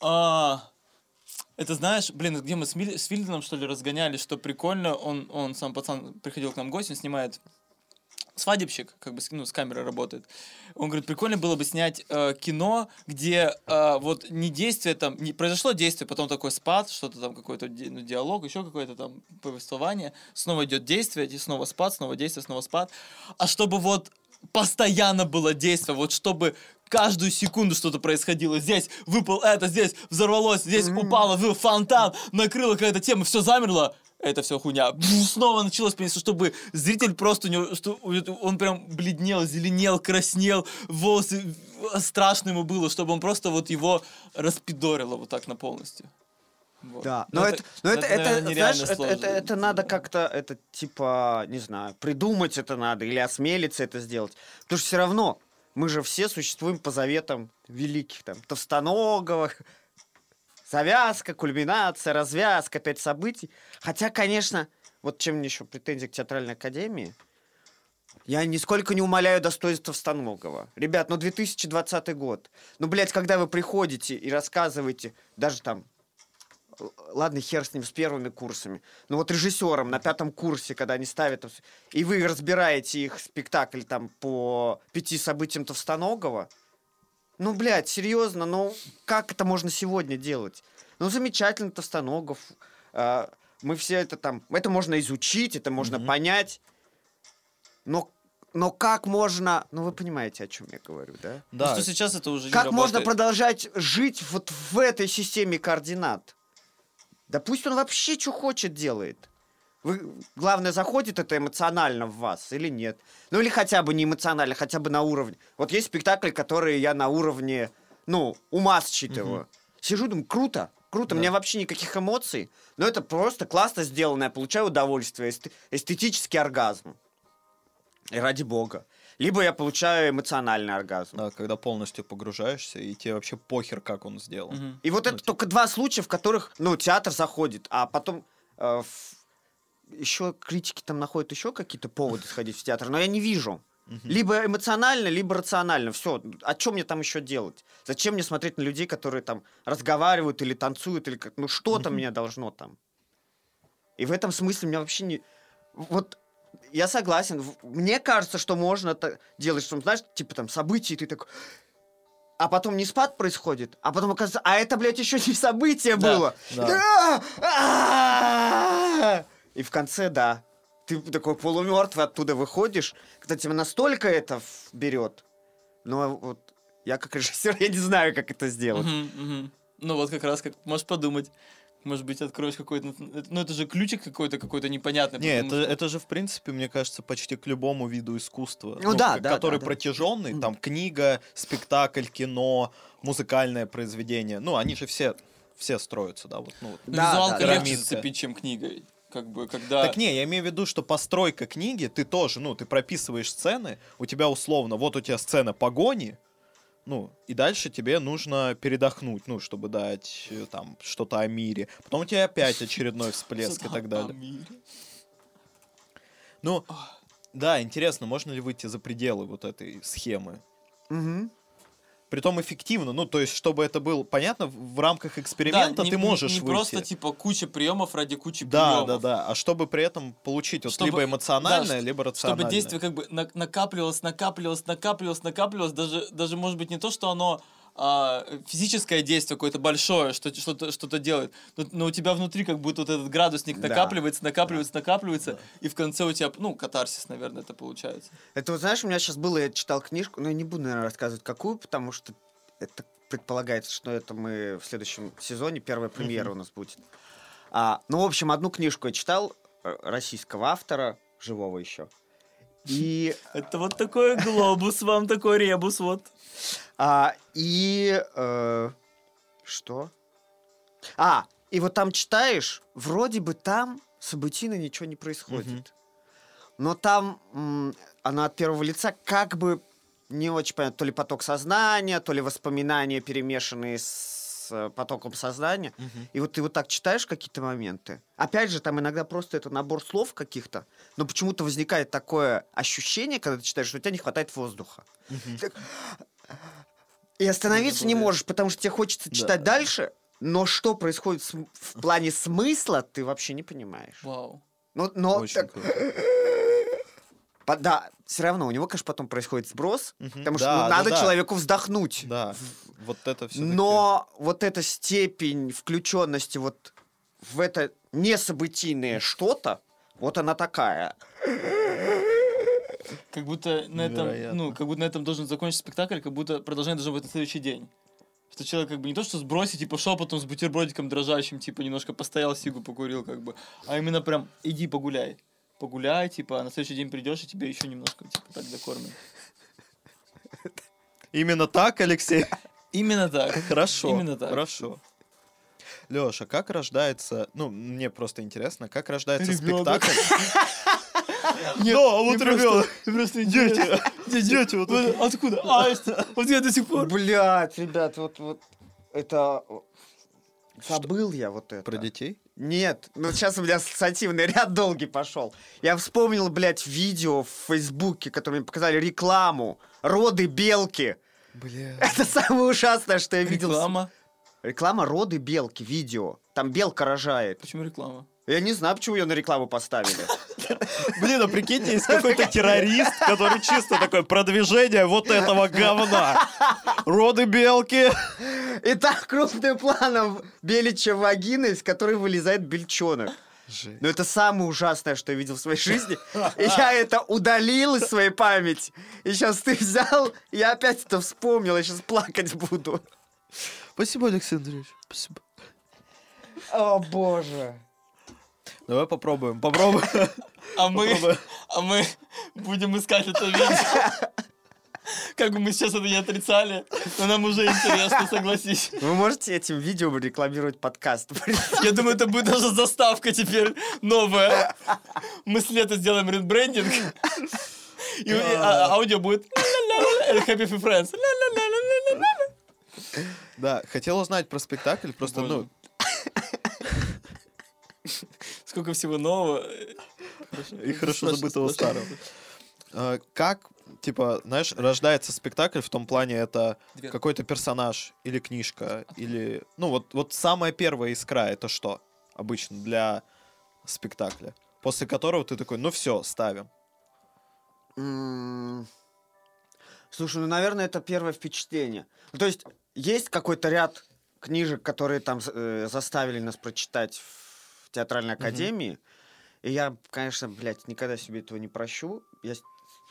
А, это знаешь, блин, где мы с, Миль- с Филдином, что ли, разгоняли, что прикольно, он, он сам пацан приходил к нам в гости, он снимает свадебщик, как бы с- ну, с камерой работает. Он говорит, прикольно было бы снять э, кино, где э, вот не действие там, не произошло действие, потом такой спад, что-то там какой-то ди- ну, диалог, еще какое-то там повествование, снова идет действие, и снова спад, снова действие, снова спад. А чтобы вот постоянно было действие, вот чтобы каждую секунду что-то происходило. Здесь выпал это, здесь взорвалось, здесь упало в фонтан, накрыла какая-то тема, все замерло. Это все хуйня. Снова началось, чтобы зритель просто у него, что он прям бледнел, зеленел, краснел, волосы э, страшно ему было, чтобы он просто вот его распидорило вот так на полностью. Вот. Да, Ну, но это, но это, это, нереально знаешь, это, это, это надо как-то, это типа, не знаю, придумать это надо или осмелиться это сделать. Потому что все равно мы же все существуем по заветам великих, там, Товстоноговых, завязка, кульминация, развязка, опять событий. Хотя, конечно, вот чем мне еще претензии к театральной академии, я нисколько не умоляю достоинства Станогова. Ребят, ну 2020 год. Ну, блядь, когда вы приходите и рассказываете, даже там, ладно, хер с ним, с первыми курсами, ну вот режиссерам на пятом курсе, когда они ставят, и вы разбираете их спектакль там по пяти событиям Товстоногова, ну, блядь, серьезно, ну, как это можно сегодня делать? Ну, замечательно, Товстоногов, а, мы все это там, это можно изучить, это можно Мгм. понять, но, но как можно, ну, вы понимаете, о чем я говорю, да? Ну, Да, что сейчас это уже не Как можно работает. продолжать жить вот в этой системе координат? Да пусть он вообще что хочет делает. Вы, главное, заходит это эмоционально в вас или нет? Ну или хотя бы не эмоционально, хотя бы на уровне. Вот есть спектакли, которые я на уровне, ну, ума считываю. Сижу, думаю, круто, круто, у меня вообще никаких эмоций, но это просто классно сделано, я получаю удовольствие, эст- эстетический оргазм. И ради бога. Либо я получаю эмоциональный оргазм. да, когда полностью погружаешься, и тебе вообще похер, как он сделал. Мгм. И вот Ну, это типа- только два случая, в которых, ну, театр заходит, а потом э, еще критики там находят еще какие-то поводы сходить в театр, но я не вижу. Либо эмоционально, либо рационально. Все. О чем мне там еще делать? Зачем мне смотреть на людей, которые там разговаривают или танцуют, или как. Ну, что-то меня должно там. И в этом смысле меня вообще не. Вот я согласен. Мне кажется, что можно делать, что, знаешь, типа там события, и ты такой. А потом не спад происходит, а потом оказывается, а это, блядь, еще не событие Да, было. да. И в конце, да, ты такой полумертвый оттуда выходишь, когда тебя настолько это берет. Но вот я как режиссер, я не знаю, как это сделать. Мгм, мгм. Ну вот как раз, как можешь подумать. Может быть, откроешь какой-то... Ну, это же ключик какой-то, какой-то непонятный. Не, потому это, что- это же, в принципе, мне кажется, почти к любому виду искусства. Ну да, к- да, Который да, да. протяженный, там, книга, спектакль, кино, музыкальное произведение. Ну, они же все, все строятся, да, вот, ну, вот. Ну, Да, Визуалка да, легче зацепить, чем книгой. Как бы, когда... Так не, я имею в виду, что постройка книги, ты тоже, ну, ты прописываешь сцены, у тебя условно, вот у тебя сцена погони, ну, и дальше тебе нужно передохнуть, ну, чтобы дать э, там что-то о мире. Потом у тебя опять очередной всплеск и так далее. Ну, да, интересно, можно ли выйти за пределы вот этой схемы? Мгм. Притом эффективно, ну, то есть, чтобы это было понятно, в рамках эксперимента Да, не- ты не- можешь Не, выйти. просто, типа, куча приемов ради кучи Да, приемов. да, да. А чтобы при этом получить вот Чтобы- либо эмоциональное, да, либо рациональное. Чтобы действие как бы на- накапливалось, накапливалось, накапливалось, накапливалось, даже, даже может быть не то, что оно а, физическое действие какое-то большое, что что-то что делает, но, но у тебя внутри как будто вот этот градусник Да. накапливается, накапливается, накапливается, и в конце у тебя, ну, катарсис, наверное, это получается. Это вот знаешь, у меня сейчас было, я читал книжку, но я не буду, наверное, рассказывать какую, потому что это предполагается, что это мы в следующем сезоне, первая премьера у нас будет. А, ну, в общем, одну книжку я читал э, российского автора, живого еще. И, Это вот такой глобус вам, такой ребус, вот. а, и э, что? А, и вот там читаешь, вроде бы там событийно ничего не происходит. Но там м, она от первого лица как бы не очень понятно, то ли поток сознания, то ли воспоминания, перемешанные с э, потоком сознания. И вот ты вот так читаешь какие-то моменты. Опять же, там иногда просто это набор слов каких-то, но почему-то возникает такое ощущение, когда ты читаешь, что у тебя не хватает воздуха. Так- И остановиться не можешь, потому что тебе хочется читать дальше, но что происходит в плане смысла, ты вообще не понимаешь. Вау. Ну, но Очень так- круто. По- да, все равно у него, конечно, потом происходит сброс, потому что Да, ну, да, надо да. человеку вздохнуть. Да, вот это все. Но вот эта степень включенности вот в это несобытийное что-то, вот она такая. Как будто на этом, ну, как будто на этом должен закончиться спектакль, как будто продолжение должно быть на следующий день. Что человек как бы не то, что сбросить и пошел потом с бутербродиком дрожащим, типа немножко постоял, сигу покурил, как бы, а именно прям иди погуляй. Погуляй, типа, а на следующий день придешь, и тебе еще немножко, типа, так докормят. Именно так, Алексей? Именно так. Хорошо. Именно так. Хорошо. Леша, как рождается, ну, мне просто интересно, как рождается спектакль? Нет, Да, вот ребенок. просто Дети, дети вот. Откуда? Аист. Вот я до сих пор. Блять, ребят, вот, вот это... Забыл я вот это. Про детей? Нет, ну сейчас у меня ассоциативный ряд долгий пошел. Я вспомнил, блядь, видео в Фейсбуке, которое мне показали рекламу. Роды белки. Бля. Это самое ужасное, что я видел. Реклама. Реклама роды белки, видео. Там белка рожает. Почему реклама? Я не знаю, почему ее на рекламу поставили. Блин, а прикиньте, есть какой-то террорист, который чисто такое продвижение вот этого говна. Роды белки. И так крупным планом беличья вагина, из которой вылезает бельчонок. Но это самое ужасное, что я видел в своей жизни. И я это удалил из своей памяти. И сейчас ты взял, и я опять это вспомнил, я сейчас плакать буду. Спасибо, Алексей Андреевич. Спасибо. О, боже. Давай попробуем, попробуем. А мы, а мы будем искать это видео. Как бы мы сейчас это не отрицали, но нам уже интересно, согласись. Вы можете этим видео рекламировать подкаст? Я думаю, это будет даже заставка теперь новая. Мы с лета сделаем ребрендинг. И, и, а- аудио будет Happy Few Friends. Да, хотел узнать про спектакль, просто, ну, Сколько всего нового. и хорошо забытого старого. А, Как, типа, знаешь, рождается спектакль в том плане, это какой-то персонаж или книжка, или... Ну, вот, вот самая первая искра, это что обычно для спектакля? После которого ты такой, ну все, ставим. Слушай, ну, наверное, это первое впечатление. Ну, то есть, есть какой-то ряд книжек, которые там э, заставили нас прочитать в театральной академии. И я, конечно, блядь, никогда себе этого не прощу. Я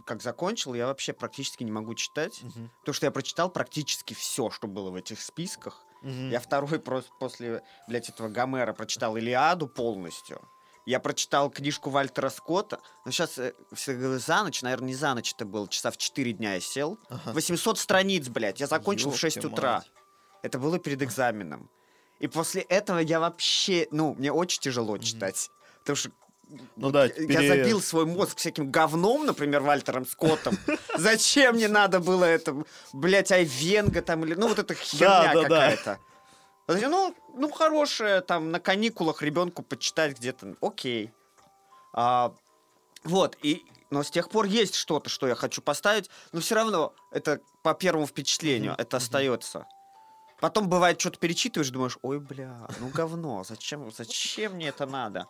как закончил, я вообще практически не могу читать. Потому что я прочитал практически все, что было в этих списках. Я второй просто после, блядь, этого Гомера прочитал Илиаду полностью. Я прочитал книжку Вальтера Скотта. Но сейчас все говорю, за ночь, наверное, не за ночь это было. Часа в 4 дня я сел. Ага. 800 страниц, блядь. Я закончил в 6 Ёпте утра. мать. Это было перед экзаменом. И после этого я вообще... Ну, мне очень тяжело читать. Потому что Ну да, я пере- забил свой мозг всяким говном, например, Вальтером Скоттом. Зачем мне надо было это, блядь, Айвенга там или... Ну, вот эта херня да, да. какая-то. Эти, Ну, ну, хорошее, там, на каникулах ребенку почитать где-то, окей. А, вот, и... Но с тех пор есть что-то, что я хочу поставить, но все равно это по первому впечатлению, это остается. Потом бывает, что-то перечитываешь, думаешь, ой, бля, ну говно, зачем, зачем мне это надо?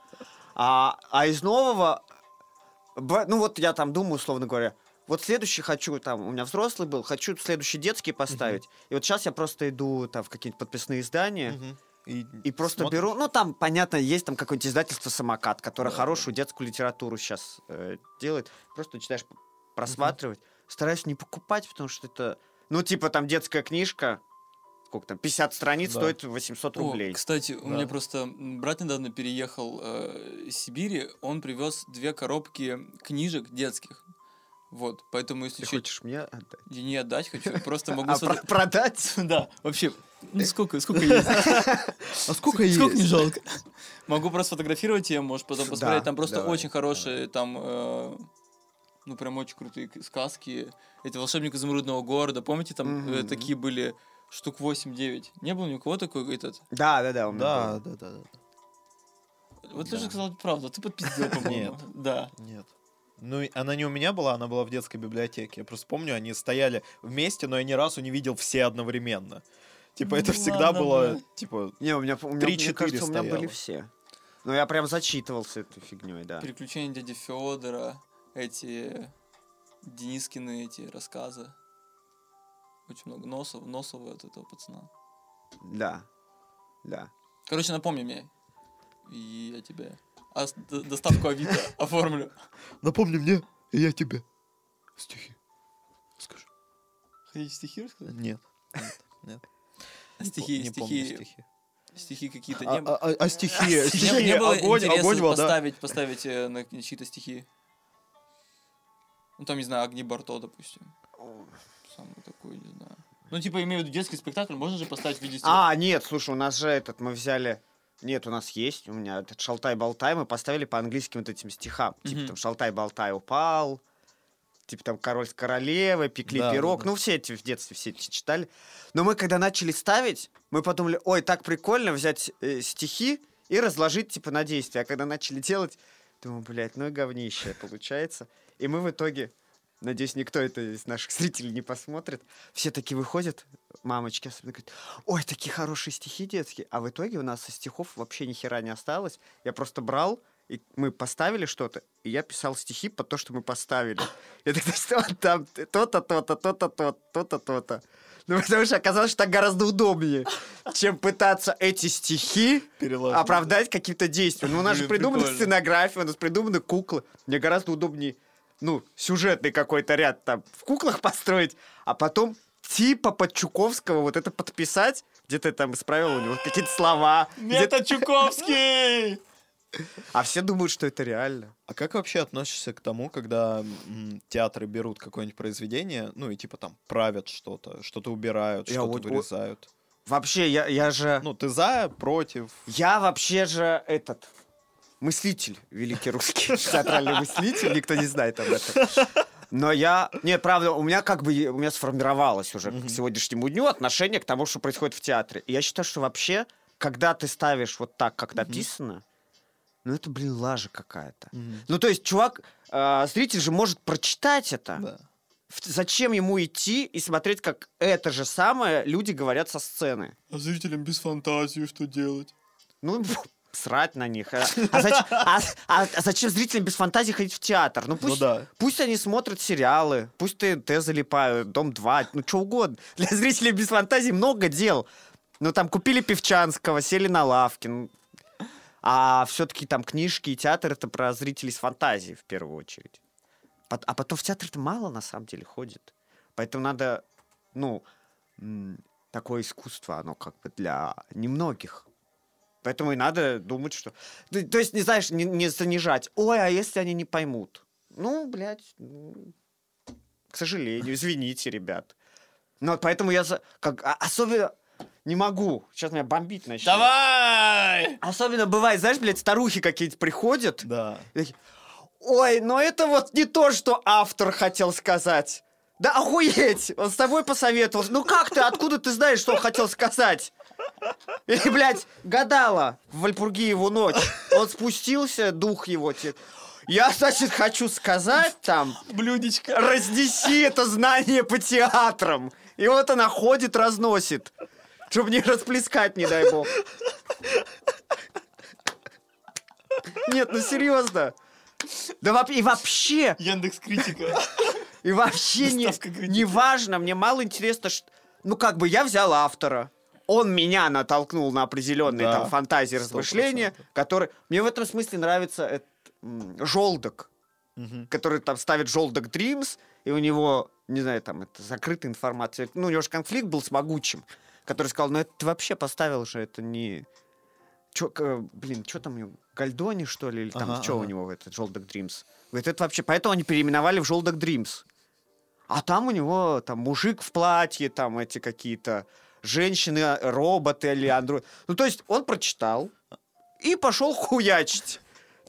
А, а из нового, ну вот я там думаю, условно говоря, вот следующий хочу, там, у меня взрослый был, хочу следующий детский поставить. И вот сейчас я просто иду там в какие-нибудь подписные издания. Мгм. И, И просто смотришь. беру, ну там, понятно, есть там какое-нибудь издательство «Самокат», которое Да, хорошую детскую литературу сейчас делает. Просто начинаешь просматривать. Стараюсь не покупать, потому что это, ну типа там детская книжка, сколько там, 50 страниц Да. стоит 800 О, рублей. кстати, у Да. меня просто брат недавно переехал э, из Сибири, он привез две коробки книжек детских. Вот, поэтому если Ты чё- хочешь мне отдать? я не отдать хочу, просто могу... А, про- продать? Да, вообще, ну сколько, сколько есть? А сколько Сколько не жалко? Могу просто фотографировать ее, можешь потом посмотреть. Там просто очень хорошие, там, э, ну прям очень крутые сказки. Эти «Волшебник изумрудного города». Помните, там э, такие были штук 8-9. Не было ни у кого такой этот? Да, да, да, у меня Да, был. да, да, да. Вот ты же Да. сказал правду, ты подпиздил, по-моему. Нет. Да. Нет. Ну, и она не у меня была, она была в детской библиотеке. Я просто помню, они стояли вместе, но я ни разу не видел все одновременно. Типа, это Ну всегда ладно, было, бля. типа, Не, у меня, у меня, Три-четыре мне кажется, у меня были стояло. все. Ну, я прям зачитывался этой фигней, да. Приключения дяди Федора, эти Денискины эти рассказы. Очень много Носов, Носова от этого пацана. Да, да. Короче, напомни мне. И я тебе а доставку Авито оформлю. напомни мне, и я тебе стихи скажу. Хотите стихи рассказать? Нет, нет, нет. А Стихи, Не помню стихи, стихи. какие-то. А, Не, б- а- а- а стихи, стихи, не было огонь, интереса огонь, вода. поставить, поставить э, на чьи-то стихи. Ну, там, не знаю, Огни Барто, допустим. Самый такой, не знаю. Ну, типа, имею в виду детский спектакль, можно же поставить в виде. А, нет, слушай, у нас же этот, мы взяли... Нет, у нас есть, у меня этот шалтай-болтай, мы поставили по английским вот этим стихам. Типа Мгм. там шалтай-болтай упал, типа там король с королевой, пекли Да, да, пирог. да. Ну, все эти в детстве все эти читали. Но мы когда начали ставить, мы подумали, ой, так прикольно взять э, стихи и разложить типа на действие. А когда начали делать, думаю, блядь, ну и говнище получается. И мы в итоге, надеюсь, никто это из наших зрителей не посмотрит, все такие выходят, мамочки особенно говорят, ой, такие хорошие стихи детские. А в итоге у нас из стихов вообще ни хера не осталось. Я просто брал, и мы поставили что-то, и я писал стихи под то, что мы поставили. Я тогда что там то-то, то-то, то-то, то-то, то-то, то-то. Ну, потому что оказалось, что так гораздо удобнее, чем пытаться эти стихи Переложить. оправдать каким-то действием. Ну, у нас же придумана сценография, у нас придуманы куклы. Мне гораздо удобнее, ну, сюжетный какой-то ряд там в куклах построить, а потом типа под Чуковского вот это подписать, где-то там исправил у него какие-то слова. где-то- Метод Чуковский! А все думают, что это реально. А как вообще относишься к тому, когда м, театры берут какое-нибудь произведение, ну и типа там правят что-то, что-то убирают, Я что-то вот- вот- вырезают? Вообще, я, я же... Ну, ты за, против? Я вообще же этот... Мыслитель, великий русский театральный мыслитель, никто не знает об этом. Но я... Нет, правда, у меня как бы... У меня сформировалось уже к сегодняшнему дню отношение к тому, что происходит в театре. И я считаю, что вообще, когда ты ставишь вот так, как написано, ну это, блин, лажа какая-то. Ну, то есть, чувак, э, зритель же может прочитать это. Да. Зачем ему идти и смотреть, как это же самое люди говорят со сцены? А зрителям без фантазии что делать? Ну, срать на них. А, а зач- а- а- зачем зрителям без фантазии ходить в театр? Ну пусть, Ну да. пусть они смотрят сериалы, пусть ТНТ залипают, Дом 2, ну что угодно. Для зрителей без фантазии много дел. Ну там купили Певчанского, сели на лавки. ну. А все-таки там книжки и театр это про зрителей с фантазией в первую очередь. А потом в театр-то мало на самом деле ходит. Поэтому надо, ну, такое искусство, оно как бы для немногих. Поэтому и надо думать, что... То, то есть, не знаешь, не, не занижать. Ой, а если они не поймут? Ну, блядь, ну, к сожалению, извините, ребят. Но поэтому я за... Как, а- особенно не могу. Сейчас меня бомбить начнет. Давай! Особенно бывает, знаешь, блядь, старухи какие-то приходят. Да. такие, Ой, но это вот не то, что автор хотел сказать. Да охуеть! Он с тобой посоветовался. Ну как ты, откуда ты знаешь, что он хотел сказать? И, блядь, гадала в Вальпургиеву ночь. Он спустился, дух его. те- Я, значит, хочу сказать там, Блюдечко. разнеси это знание по театрам. И вот она ходит, разносит. Чтобы не расплескать, не дай бог. Нет, ну серьезно. Да и вообще, Яндекс Критика. И вообще не, не важно, мне мало интересно, что... Ну, как бы я взял автора, он меня натолкнул на определенные Да, там фантазии, сто размышления, процентов. которые... Мне в этом смысле нравится этот, м, желудок, Мгм. который там ставит желудок Dreams, и у него, не знаю, там, это закрытая информация. Ну, у него же конфликт был с Могучим, который сказал, ну, это ты вообще поставил же, это не... Чё, блин, что там у него, Гальдони, что ли, или там, Ага, что у ага. него в этот желудок Dreams? Говорит, это вообще... Поэтому они переименовали в желудок Dreams. А там у него там мужик в платье, там эти какие-то женщины, а, роботы или андроиды. Ну, то есть он прочитал и пошел хуячить.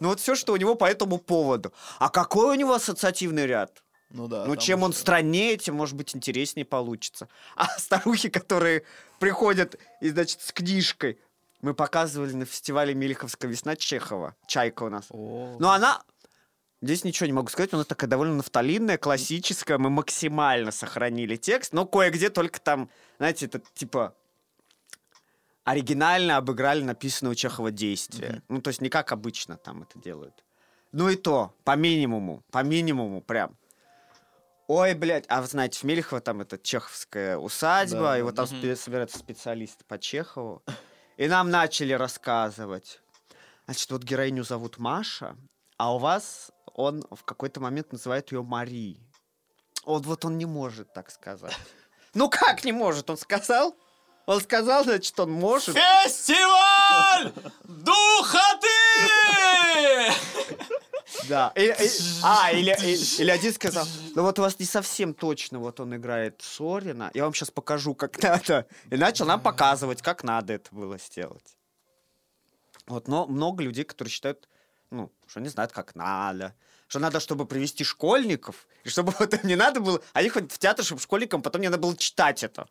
Ну, вот все, что у него по этому поводу. А какой у него ассоциативный ряд? Ну да. ну, чем он страннее, тем, может быть, интереснее получится. А старухи, которые приходят и, значит, с книжкой, мы показывали на фестивале Мелиховская весна Чехова. Чайка у нас. О. Но она... Здесь ничего не могу сказать, она такая довольно нафталинная, классическая, мы максимально сохранили текст, но кое-где только там, знаете, это типа оригинально обыграли написанное у Чехова действие. Мгм. Ну, то есть не как обычно там это делают. Ну и то, по минимуму, по минимуму прям. Ой, блядь, а вы знаете, в Мелехово там это чеховская усадьба, Да, и вот там спе- собираются специалисты по Чехову. И нам начали рассказывать. Значит, вот героиню зовут Маша, а у вас он в какой-то момент называет ее Мари. Вот, вот он не может так сказать. Ну как не может? Он сказал? Он сказал, значит, он может. Фестиваль духоты! Да. И- и- а, или, и- или один сказал, ну вот у вас не совсем точно, вот он играет Сорина, я вам сейчас покажу, как надо. И начал нам показывать, как надо это было сделать. Вот, но много людей, которые считают, ну, что не знают, как надо. Что надо, чтобы привести школьников, и чтобы вот не надо было... Они ходят в театр, чтобы школьникам потом не надо было читать это.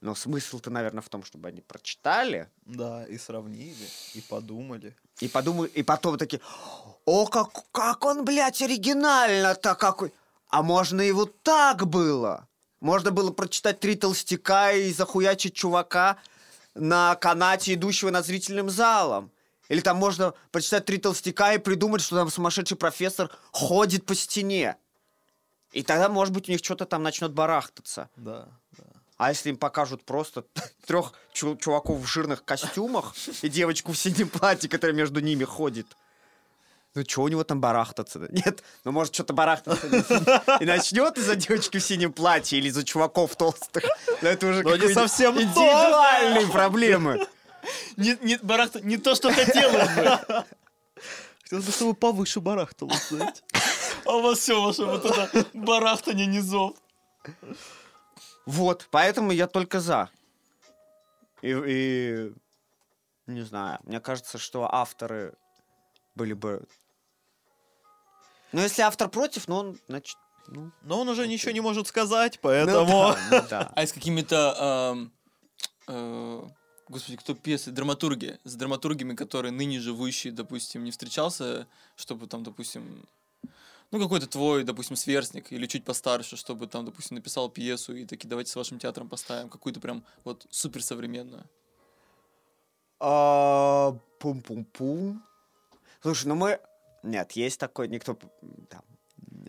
Но смысл-то, наверное, в том, чтобы они прочитали, Да, и сравнили, и подумали. и подумаю, и потом такие, о, как, как он, блядь, оригинально-то какой. А можно и вот так было. Можно было прочитать «Три толстяка» и захуячить чувака на канате, идущего над зрительным залом. Или там можно прочитать «Три толстяка» и придумать, что там сумасшедший профессор ходит по стене. И тогда, может быть, у них что-то там начнет барахтаться. Да, да. А если им покажут просто трех чуваков в жирных костюмах и девочку в синем платье, которая между ними ходит? Ну, что у него там барахтаться? Нет, ну, может, что-то барахтаться и начнет из-за девочки в синем платье или из-за чуваков толстых. Но это уже Но не совсем индивидуальные проблемы. Не, не, барахта, не то, что хотелось бы. Хотелось бы, чтобы повыше барахтало, знаете. А у вас все ваше вот это барахтание низов. Вот, поэтому я только за. И, и не знаю, мне кажется, что авторы были бы... Ну, если автор против, ну, он, значит, ну... Но он уже ничего не может сказать, ну поэтому... да, ну да. А с какими-то... ам, э, Господи, кто пьесы? Драматурги. С драматургами, которые ныне живущие, допустим, не встречался, чтобы там, допустим, ну, какой-то твой, допустим, сверстник или чуть постарше, чтобы там, допустим, написал пьесу и таки давайте с вашим театром поставим какую-то прям вот суперсовременную. А, Пум-пум-пум. Слушай, ну мы... Нет, есть такой, никто там,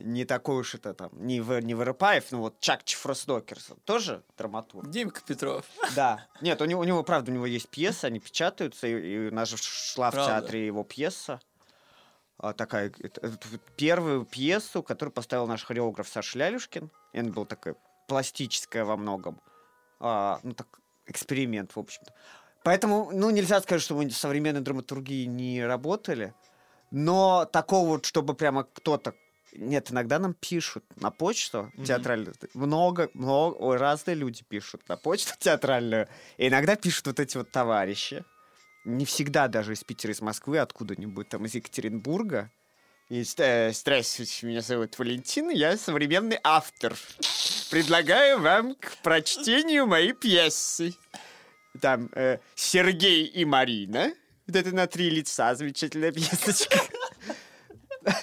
не такой уж это там, не, в, не Воропаев, ну вот Чак Чифросдокерсон, тоже драматург. Димка Петров. Да. Нет, у него, у него, правда, у него есть пьеса, они печатаются, и, и у нас же шла в Правда. театре его пьеса. А, такая, это- первую пьесу, которую поставил наш хореограф Саша Лялюшкин. И она была такая пластическая во многом. А, ну, так, эксперимент, в общем-то. Поэтому, ну, нельзя сказать, что мы в современной драматургии не работали. Но такого вот, чтобы прямо кто-то... Нет, иногда нам пишут на почту Мгм. театральную. Много, много, ой, разные люди пишут на почту театральную. И иногда пишут вот эти вот товарищи. Не всегда даже из Питера, из Москвы, откуда-нибудь там из Екатеринбурга. И, «Э, здравствуйте, меня зовут Валентин, я современный автор. Предлагаю вам к прочтению моей пьесы. Там э, Сергей и Марина. Вот это на три лица, замечательная пьесочка.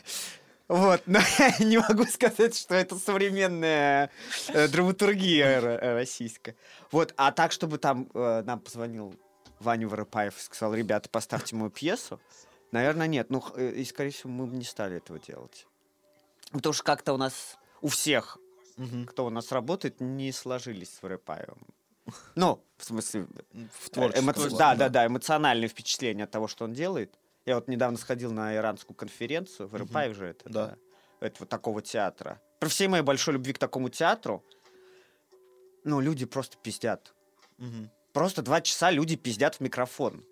Вот, но я не могу сказать, что это современная э, драматургия э, российская. Вот, а так, чтобы там э, нам позвонил Ваня Воропаев и сказал, ребята, поставьте мою пьесу, наверное, нет. Ну, и, скорее всего, мы бы не стали этого делать. Потому что как-то у нас у всех, кто у нас работает, не сложились с Вырыпаевым. Ну, в смысле, В Эмо- творчестве. Да, да, да, эмоциональные впечатления от того, что он делает. Я вот недавно сходил на иранскую конференцию, Вырыпаев же это, Да. да. этого такого театра. При всей моей большой любви к такому театру, ну, люди просто пиздят. Мгм. Просто два часа люди пиздят в микрофон.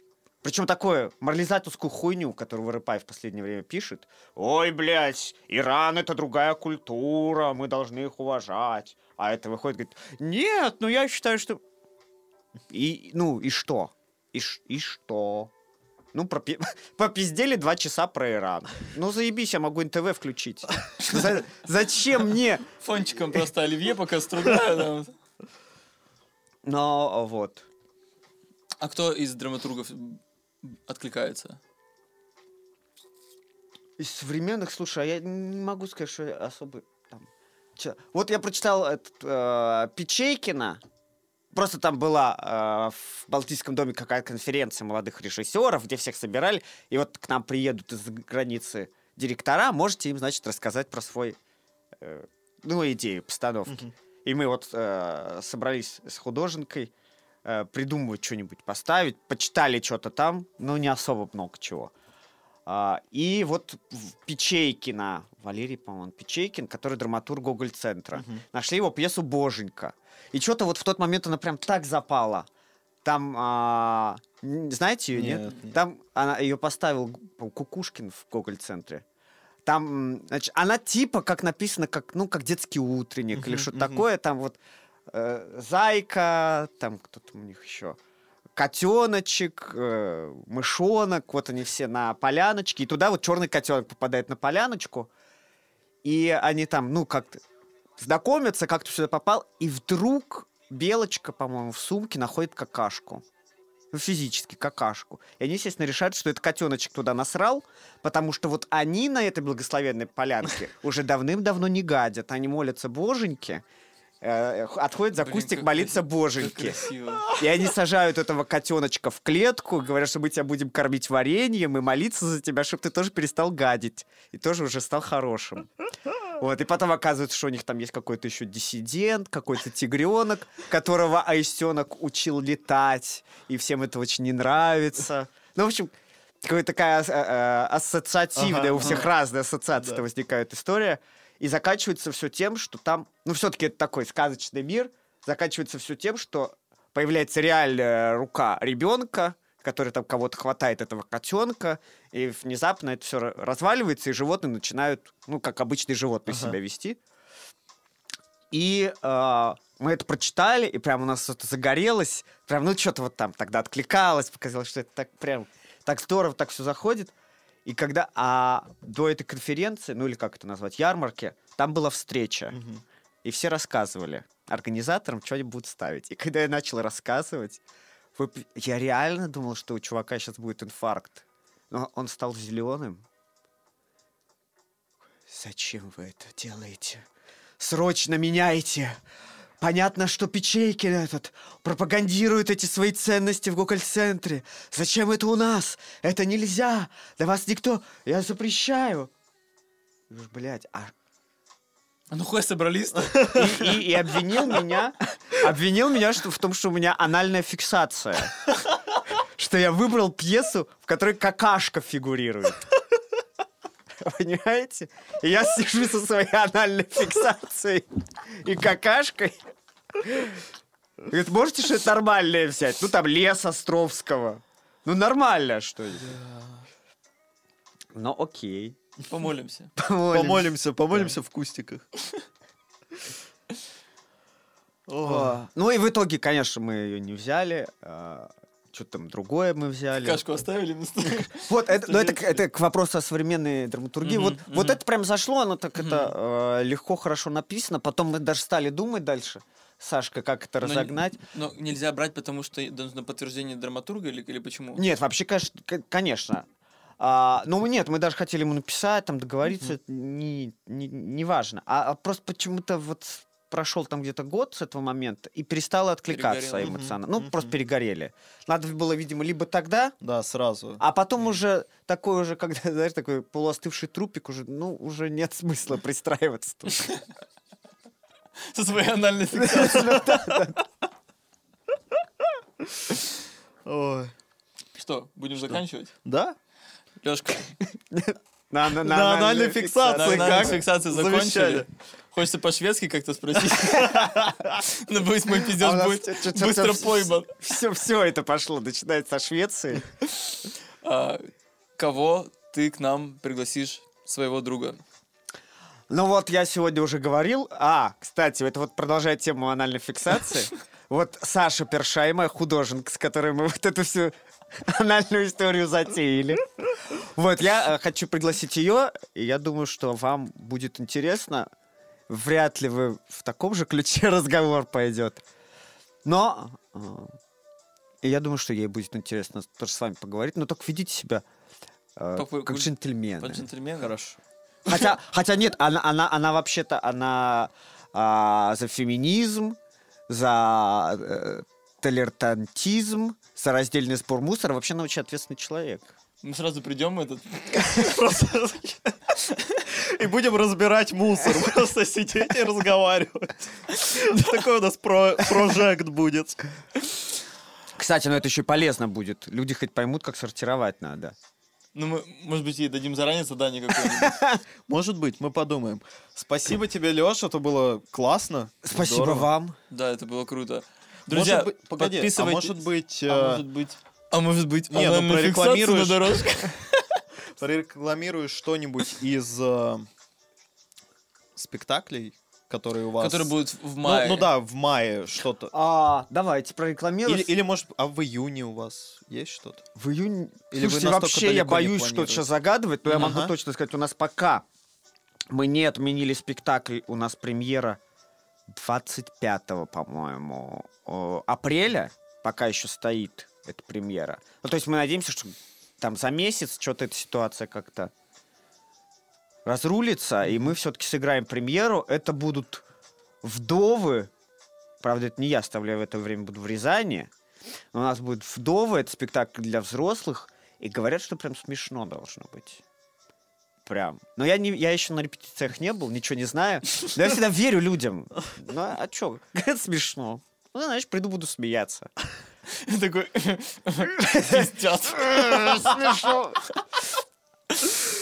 Причем такое морализаторскую хуйню, которую Вырыпаев в последнее время пишет. Ой, блядь, Иран это другая культура, мы должны их уважать. А это выходит, говорит, нет, ну я считаю, что... И, ну, и что? И, и что? Ну, пропи- попиздели два часа про Иран. Ну, заебись, я могу НТВ включить. За- Зачем мне? Фончиком просто оливье пока стругаю. да, вот. Но вот. А кто из драматургов откликается? Из современных, слушай, а я не могу сказать, что я особо там... Вот я прочитал этот, э, Печейкина. Просто там была э, в Балтийском доме какая-то конференция молодых режиссеров, где всех собирали. И вот к нам приедут из границы директора. Можете им, значит, рассказать про свой, э, ну, идею постановки. И мы вот э, собрались с художникой э, придумывать что-нибудь поставить. Почитали что-то там, но не особо много чего. А, и вот Печейкина, Валерий, по-моему, Печейкин, который драматург Гоголь-центра, нашли его пьесу «Боженька». И что-то вот в тот момент она прям так запала. Там, а, знаете ее, нет? Нет, нет. Там она, ее поставил Кукушкин в Гоголь-центре. Там, значит, она типа как написано, как, ну, как детский утренник или что-то такое. Там вот э, зайка, там кто-то у них еще котеночек, э, мышонок, вот они все на поляночке, и туда вот черный котенок попадает на поляночку, и они там, ну, как-то знакомятся, как-то сюда попал, и вдруг белочка, по-моему, в сумке находит какашку. Ну, физически какашку. И они, естественно, решают, что этот котеночек туда насрал, потому что вот они на этой благословенной полянке уже давным-давно не гадят. Они молятся боженьке, э, отходят за Блин, кустик как молиться красиво. Как красиво. И они сажают этого котеночка в клетку, говорят, что мы тебя будем кормить вареньем и молиться за тебя, чтобы ты тоже перестал гадить. И тоже уже стал хорошим. Вот, и потом оказывается, что у них там есть какой-то еще диссидент, какой-то тигренок, которого Аистенок учил летать, и всем это очень не нравится. Ну, в общем, какая-то такая э, э, ассоциативная, Ага, у всех ага. разные ассоциации Да. возникает история, и заканчивается все тем, что там, ну, все-таки это такой сказочный мир, заканчивается все тем, что появляется реальная рука ребенка, который там кого-то хватает этого котенка, и внезапно это все разваливается, и животные начинают, ну, как обычные животные Ага. себя вести. И э, мы это прочитали, и прям у нас это загорелось, прям, ну, что-то вот там тогда откликалось, показалось, что это так прям, так здорово, так все заходит. И когда, а до этой конференции, ну, или как это назвать, ярмарки, там была встреча. Мгм. И все рассказывали организаторам, что они будут ставить. И когда я начал рассказывать, я реально думал, что у чувака сейчас будет инфаркт. Но он стал зеленым. Зачем вы это делаете? Срочно меняйте! Понятно, что Печейкин этот пропагандирует эти свои ценности в Гоголь-центре. Зачем это у нас? Это нельзя! Да вас никто... Я запрещаю! Блять, а А ну хуй собрались-то. и, и- и обвинил меня, обвинил меня что, в том, что у меня анальная фиксация. Что я выбрал пьесу, в которой какашка фигурирует. Понимаете? И я сижу со своей анальной фиксацией и какашкой. Говорит, можете что-то нормальное взять? Ну, там лес Островского. Ну, нормально, что ли. Ну, окей. Помолимся. Помолимся. Помолимся, помолимся в кустиках. Ну и в итоге, конечно, мы ее не взяли. Что-то там другое мы взяли. Кашку оставили вместо... Вот, это, ну, это, к- Студенческий. это к вопросу о современной драматургии. Мгм, вот, вот мгм. это прям зашло, оно так это э, легко, хорошо написано. Потом мы даже стали думать дальше, Сашка, как это Но разогнать. Но нельзя брать, потому что нужно подтверждение драматурга или, или почему? Нет, вообще, конечно. А, ну, нет, мы даже хотели ему написать, там, договориться, это не, не, не важно. А, а просто почему-то вот прошел там где-то год с этого момента и перестала откликаться Перегорела. Мгм, эмоционально. Ну, мгм. просто перегорели. Надо было, видимо, либо тогда, Да, сразу. а потом уже такой уже, когда, знаешь, такой полуостывший трупик, уже, ну, уже нет смысла пристраиваться тут. Со своей анальной фиксацией. Ой. Что, будем заканчивать? Да? Лешка, На, на, На анальной фиксации. на как? анальной фиксации закончили. Хочется по-шведски как-то спросить. Ну, боюсь, мой А пиздеж нас будет быстро пойман. Все, все это пошло, начинается со Швеции. А, Кого ты к нам пригласишь своего друга? Ну вот, я сегодня уже говорил. А, кстати, это вот продолжая тему анальной фиксации. Вот Саша Першай, моя художник, с которой мы вот эту всю анальную историю затеяли. Вот, я э, хочу пригласить ее, и я думаю, что вам будет интересно. Вряд ли вы в таком же ключе разговор пойдет. Но э, и я думаю, что ей будет интересно тоже с вами поговорить. Но только ведите себя э, Как вы- как вы- джентльмены. По джентльмену? Хорошо. Хотя, хотя нет, она, она, она вообще-то она а, за феминизм, за э, толерантизм, за раздельный сбор мусора. Вообще она очень ответственный человек. Мы сразу придем этот... И будем разбирать мусор. Просто сидеть и разговаривать. Такой у нас про- прожект будет. Кстати, ну это еще и полезно будет. Люди хоть поймут, как сортировать надо. Ну, мы, может быть, ей дадим заранее задание какое-нибудь. Может быть, мы подумаем. Спасибо тебе, Леша, это было классно. Спасибо вам. Да, это было круто. Друзья, может быть, погоди, а подписывайтесь. может быть, А э, может быть... А может быть, Не, ну, прорекламируешь. на дорожке? прорекламируешь что-нибудь из э, спектаклей, которые у вас... Который будет в Ну- мае. Ну, да, в мае что-то. А, давайте прорекламируем. Или, или, может, а в июне у вас есть что-то? В июне... Или Слушайте, вообще я боюсь что-то сейчас загадывать, но я могу точно сказать, у нас пока мы не отменили спектакль, у нас премьера 25, по-моему, апреля, пока еще стоит эта премьера. Ну, то есть мы надеемся, что там за месяц что-то эта ситуация как-то разрулится, и мы все-таки сыграем премьеру. Это будут вдовы. Правда, это не я оставляю в это время, буду в Рязани. Но у нас будет вдовы, это спектакль для взрослых. И говорят, что прям смешно должно быть. Прям. Но я, не, я еще на репетициях не был, ничего не знаю. Но я всегда верю людям. Ну, а что? Говорят, смешно. Ну, знаешь, приду, буду смеяться. Такой... Смешно.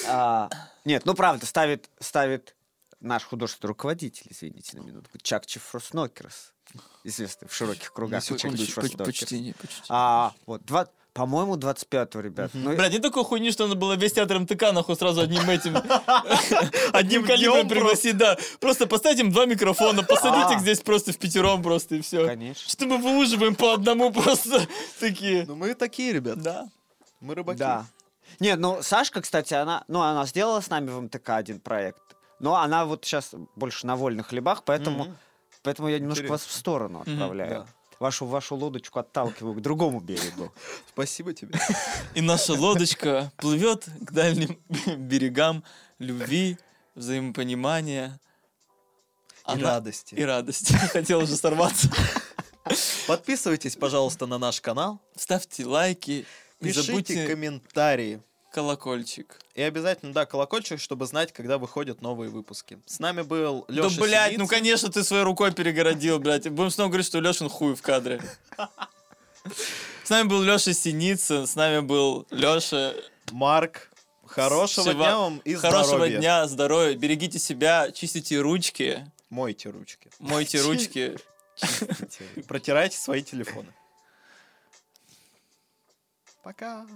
А, Нет, ну правда, ставит, ставит наш художественный руководитель, извините на минутку, Чак Чифроснокерс, известный в широких кругах. Чифроснокерс. Почтение, почтение. А, вот, два, по-моему, 25-го, ребят. Ну, Блядь, нет такой хуйни, что надо было весь театр МТК нахуй сразу одним этим... Одним калибром пригласить, да. Просто поставить им два микрофона, посадить А. их здесь просто в пятером просто и все. Конечно. Что мы выуживаем по одному просто такие. Ну, мы такие, ребят. Да. Мы рыбаки. Да. Нет, ну, Сашка, кстати, она, ну, она сделала с нами в МТК один проект, но она вот сейчас больше на вольных хлебах, поэтому, поэтому я немножко Интересно. вас в сторону отправляю. да. Вашу, вашу лодочку отталкиваю к другому берегу. Спасибо тебе. И наша лодочка плывет к дальним берегам любви, взаимопонимания. И Она- радости. И радости. Хотел уже сорваться. Подписывайтесь, пожалуйста, на наш канал. Ставьте лайки. Пишите забудьте комментарии. Колокольчик. И обязательно, да, колокольчик, чтобы знать, когда выходят новые выпуски. С нами был Леша да, блядь, ну конечно ты своей рукой перегородил, блядь. Будем снова говорить, что Лешин хуй в кадре. С нами был Леша Синицын, с нами был Леша. Марк. Хорошего Всего- дня вам и Хорошего здоровья. дня, здоровья, берегите себя, чистите ручки, Мойте ручки. мойте ручки. Протирайте свои телефоны. Пока.